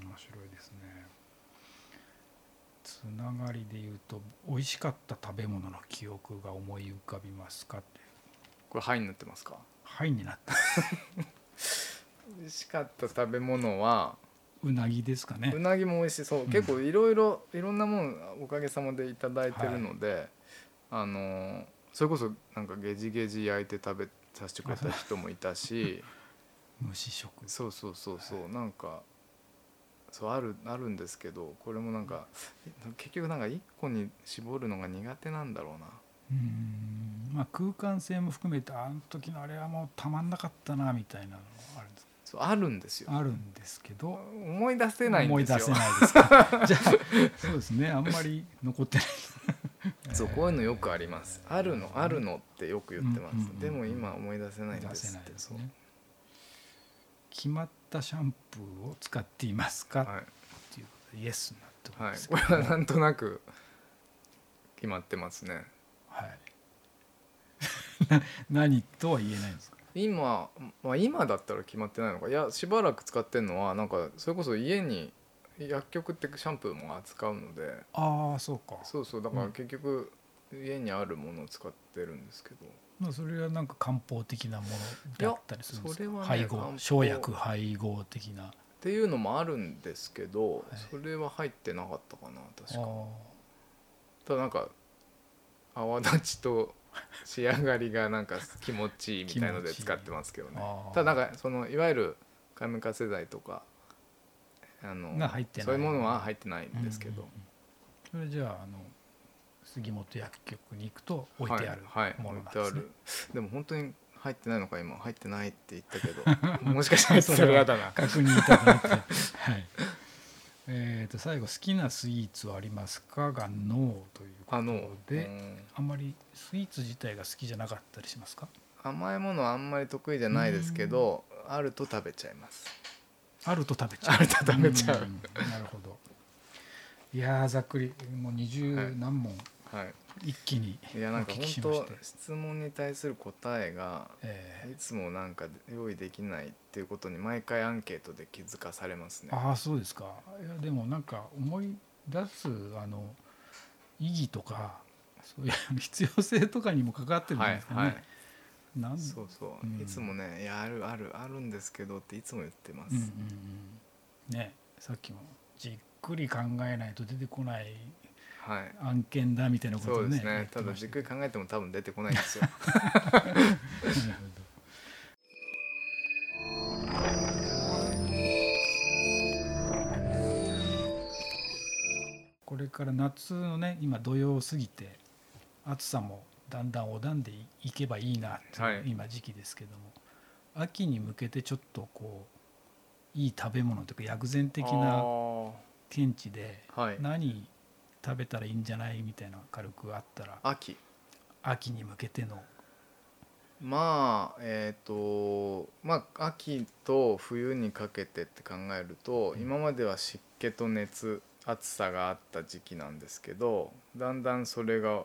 ーん面白いですね。つながりで言うと美味しかった食べ物の記憶が思い浮かびますかって。これ「はい」になってますか？はいになった。美味しかった食べ物はうなぎですかね。うなぎも美味しいそう、うん。結構いろいろいろんなものおかげさまでいただいてるので、あのーそれこそなんかゲジゲジ焼いて食べさせてくれた人もいたし 蒸し食。そうそうそうそう。なんかそうあるあるんですけどこれもなんか結局なんか一個に絞るのが苦手なんだろうな。うーん。まあ空間性も含めてあの時のあれはもうたまんなかったなみたいなのそうあるんですよ。あるんですけど思い出せないん思いですよ。出せないですか？じゃあそうですね。あんまり残ってない そうこういうのよくあります。あるのあるのってよく言ってます、うんうんうんうん。でも今思い出せないんで出せすってですね。決まったシャンプーを使っていますか、はい。っていうことでイエスになってはい。こどれはなんとなく決まってますね。はい。な何とは言えないんですか？今、まあ、今だったら決まってないのか。いやしばらく使ってるのはなんかそれこそ家に薬局ってシャンプーも扱うので。ああそうか。そうそうだからうん。結局家にあるものを使ってるんですけど。まあそれはなんか漢方的なものであったりするんですか？それはね配合生薬配合的な。っていうのもあるんですけど、はい。それは入ってなかったかな確か。あただなんか泡立ちと仕上がりがなんか気持ちいいみたいので使ってますけどね。ただなんかそのいわゆるカムカセ剤とかあのが入ってない。そういうものは入ってないんですけど、それじゃああの杉本薬局に行くと置いてあるはい、はい、も置のなんですね、いてある。でも本当に入ってないのか今入ってないって言ったけど。もしかしたらそれ嫌だな確認いただいて。はいえー、と最後好きなスイーツはありますかがノーということで、うん。あんまりスイーツ自体が好きじゃなかったりしますか？甘いものはあんまり得意じゃないですけどあると食べちゃいます。あると食べちゃう。あると食べちゃうん。なるほど。いやーざっくり。もう二十はい。何問。はい一気にいやなんか本当質問に対する答えがえいつもなんか用意できないっていうことに毎回アンケートで気づかされますね。ー、ああそうですか。いやでもなんか思い出すあの意義とかそういう 必要性とかにも関わってるんですかね、はいはい。なんそうそう、うん。いつもね「いやあるあるあるんですけど」っていつも言ってます、うんうんうん。ねさっきもじっくり考えないと出てこない案件だみたいなことをねそうですね。た。ただじっくり考えても多分出てこないんですよ。なるほど。これから夏のね今土曜を過ぎて暑さもだんだんおだんでいけばいいなっていう、はい。今時期ですけども秋に向けてちょっとこういい食べ物というか薬膳的あなー。見地ではい。何食べたらいいんじゃないみたいな軽くあったら秋。秋に向けての。まあえっ、とまあ秋と冬にかけてって考えると、うん。今までは湿気と熱暑さがあった時期なんですけどだんだんそれが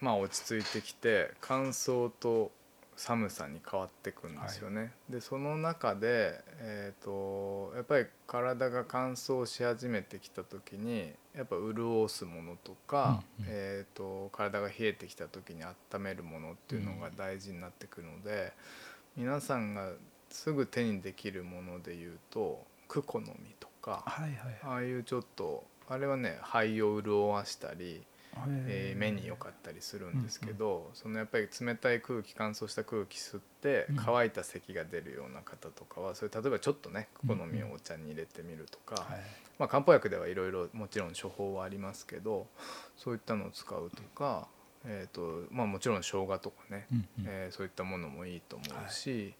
まあ落ち着いてきて乾燥と寒さに変わってくんですよね。でその中で、えー、とやっぱり体が乾燥し始めてきた時にやっぱ潤すものとか、うんうんえー、と体が冷えてきた時に温めるものっていうのが大事になってくるので、皆さんがすぐ手にできるもので言うとクコの実とかはいはいああいうちょっとあれはね肺を潤わしたり、えー目に良かったりするんですけど、そのやっぱり冷たい空気乾燥した空気吸ってうん。乾いた咳が出るような方とかはそれ例えばちょっとねクコの実をお茶に入れてみるとか、はい。まあ、漢方薬ではいろいろもちろん処方はありますけどそういったのを使うとか、えーとまあ、もちろん生姜とかね、うんうん。えーそういったものもいいと思うし、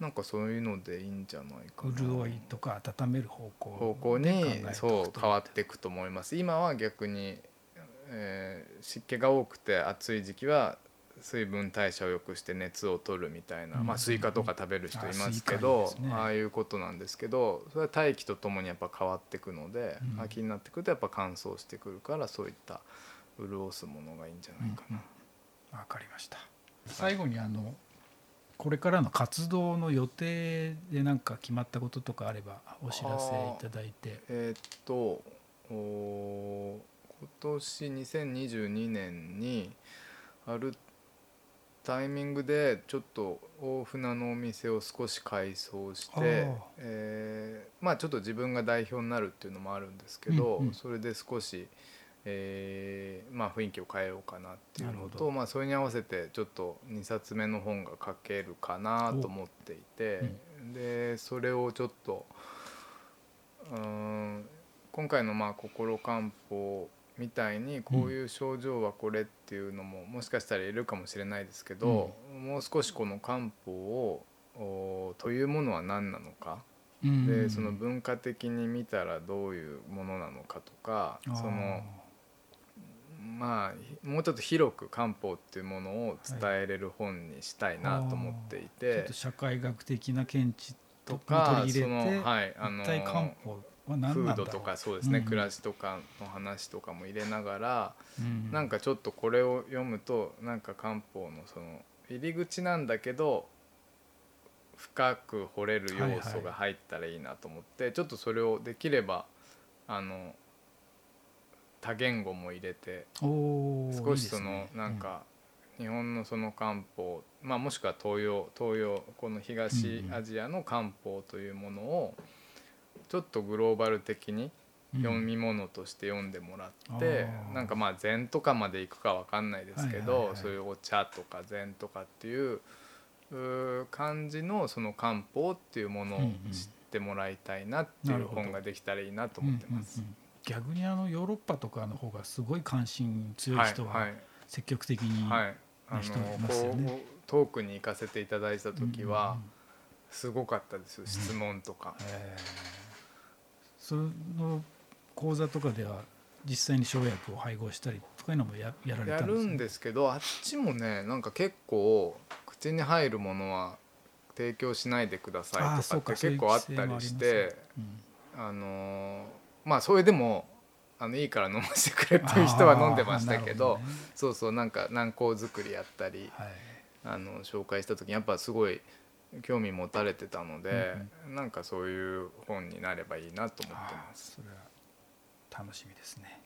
なんかそういうのでいいんじゃないかな。潤いとか温める方向方向にそう変わっていくと思います。今は逆に、えー湿気が多くて暑い時期は水分代謝を良くして熱を取るみたいな、うん。まあ、スイカとか食べる人いますけど、あ、スイカいいですね。ああいうことなんですけどそれは大気とともにやっぱ変わっていくので、うん。秋になってくるとやっぱ乾燥してくるからそういった潤すものがいいんじゃないかな。わかりました。最後にあのこれからの活動の予定で何か決まったこととかあればお知らせいただいて。えーっとおー今年2022年にあるタイミングでちょっと大船のお店を少し改装しあてー、えーまあちょっと自分が代表になるっていうのもあるんですけど、うんうん。それで少し、えーまあ、雰囲気を変えようかなっていうのと、まあ、それに合わせてちょっと2冊目の本が書けるかなと思っていて、でそれをちょっとうーん今回のまあ心漢方みたいにこういう症状はこれっていうのももしかしたらいるかもしれないですけど、もう少しこの漢方をおというものは何なのか、うん。でその文化的に見たらどういうものなのかとかそのまあもうちょっと広く漢方っていうものを伝えれる本にしたいなと思っていちょてっと社会学的な見地ととか取り入れてそのはいあのフードとかそうですね、うん。暮らしとかの話とかも入れながら、うん。なんかちょっとこれを読むとなんか漢方のその入り口なんだけど深く掘れる要素が入ったらいいなと思って、ちょっとそれをできればあの多言語も入れて少しそのね。なんか日本のその漢方、まあ、もしくは東洋東洋この東アジアの漢方というものをちょっとグローバル的にうん。読み物として読んでもらって、あー。なんかまあ禅とかまで行くかわかんないですけど、はいはいはい。そういうお茶とか禅とかっていう感じのその漢方っていうものをうんうん。知ってもらいたいなっていう本ができたらいいなと思ってます。うんうんうん。逆にあのヨーロッパとかの方がすごい関心強い人ははい積極的に、はい、あのこうトークに行かせていただいた時はうんうんすごかったです質問とか。えーその講座とかでは実際に生薬を配合したりとかいうのもややられやたんですね。るんですけどあっちもねなんか結構口に入るものは提供しないでくださいとかかって結構あったりしてうんあのーまあそれでもあのいいから飲ませてくれっていう人は飲んでましたけどね。そうそうなんか軟膏作りやったりはい。あの紹介した時にやっぱすごい興味持たれてたので、なんかそういう本になればいいなと思ってます。それは楽しみですね。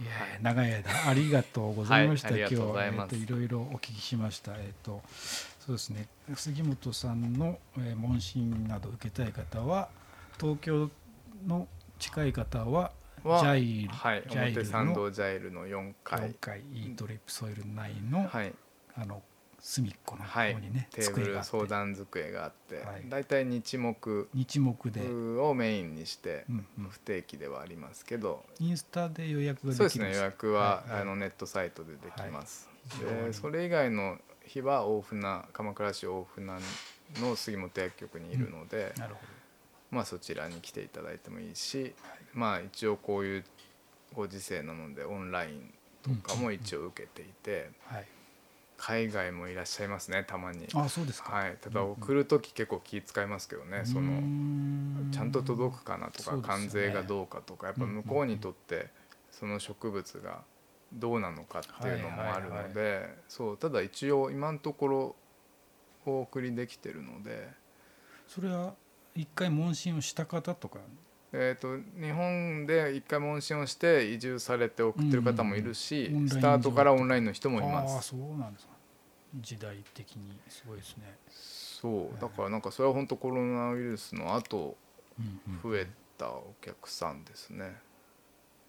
いやはい長い間ありがとうございました。はい今日はえといろいろお聞きしました。えっとそうですね。杉本さんの、えー問診など受けたい方は東京の近い方ははジャイルはい、ジャイルの表参道ジャイルの4階4階イートリップソイル9の、はい、あの隅っこのはい。方にね、テーブル相談机があって、はい。だいたい日木日目で、をメインにしてうんうん。不定期ではありますけど、インスタで予約ができるそうですね予約は、はいはい。あのネットサイトでできます、はい。それ以外の日は大船鎌倉市大船の杉本薬局にいるので、なるほまあそちらに来ていただいてもいいし、まあ一応こういうご時世なのでオンラインどとかも一応受けていて、はい海外もいらっしゃいますねたまに。あそうですか、はい、ただ送る時結構気遣いますけどね、そうーのんちゃんと届くかなとか、ね。関税がどうかとかやっぱ向こうにとってその植物がどうなのかっていうのもあるので、そうただ一応今のところお送りできてるので、それは一回問診をした方とか？えー、と日本で一回問診をして移住されて送ってる方もいるし、うんうんスタートからオンラインの人もいまああす。そうなんですか時代的にすごいですね、そうだからなんかそれは本当コロナウイルスの後うんうん。増えたお客さんですね。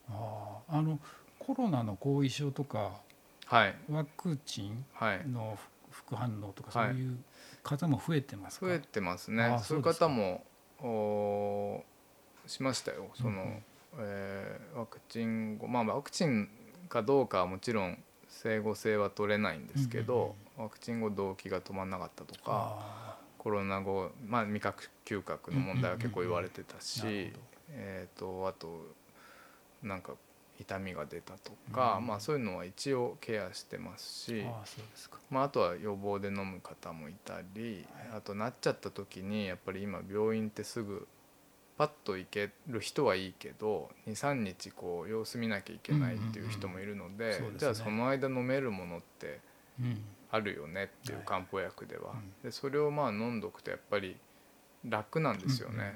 あああのコロナの後遺症とかはい。ワクチンはい。の副反応とかそはい。ういう方も増えてますか、増えてますあね。あそういう方もおしましたよ。その、うんうん。えーワクチン後まあワクチンかどうかはもちろん整合性は取れないんですけど、ワクチン後動悸が止まんなかったとかあコロナ後、まあ、味覚嗅覚の問題は結構言われてたし、えー、とあとなんか痛みが出たとか、うん。まあ、そういうのは一応ケアしてますし。あまあ、あとは予防で飲む方もいたり、あとなっちゃった時にやっぱり今病院ってすぐパッと行ける人はいいけど23日こう様子見なきゃいけないっていう人もいるので,、じゃあその間飲めるものってうんあるよねっていうはい。漢方薬では、うん。でそれをまあ飲んどくとやっぱり楽なんですよね、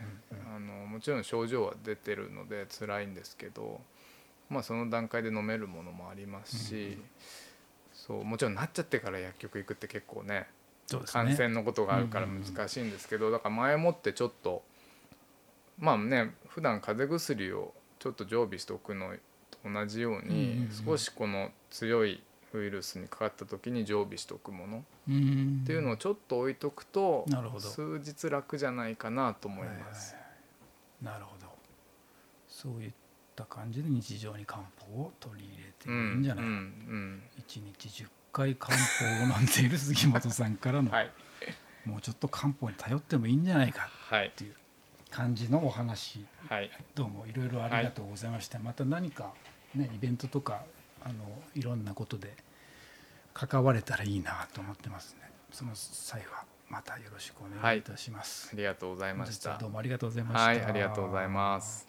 あのもちろん症状は出てるので辛いんですけど、まあ、その段階で飲めるものもありますし、そうもちろんなっちゃってから薬局行くって結構ねね。感染のことがあるから難しいんですけどだから前もってちょっとまあね普段風邪薬をちょっと常備しておくのと同じようにうん。少しこの強いウイルスにかかった時に常備しておくものうん。っていうのをちょっと置いとくと数日楽じゃないかなと思います。なるほど。そういった感じで日常に漢方を取り入れてうんいいんじゃないか、うんうん一日10回漢方を飲んでいる杉本さんからの、はい。もうちょっと漢方に頼ってもいいんじゃないかはい。っていう感じのお話。はい。どうもいろいろありがとうございました、また何かねイベントとかあのいろんなことで関われたらいいなと思ってますねその際はまたよろしくお願いいたします、ありがとうございましたどう。もありがとうございましたはい、ありがとうございます。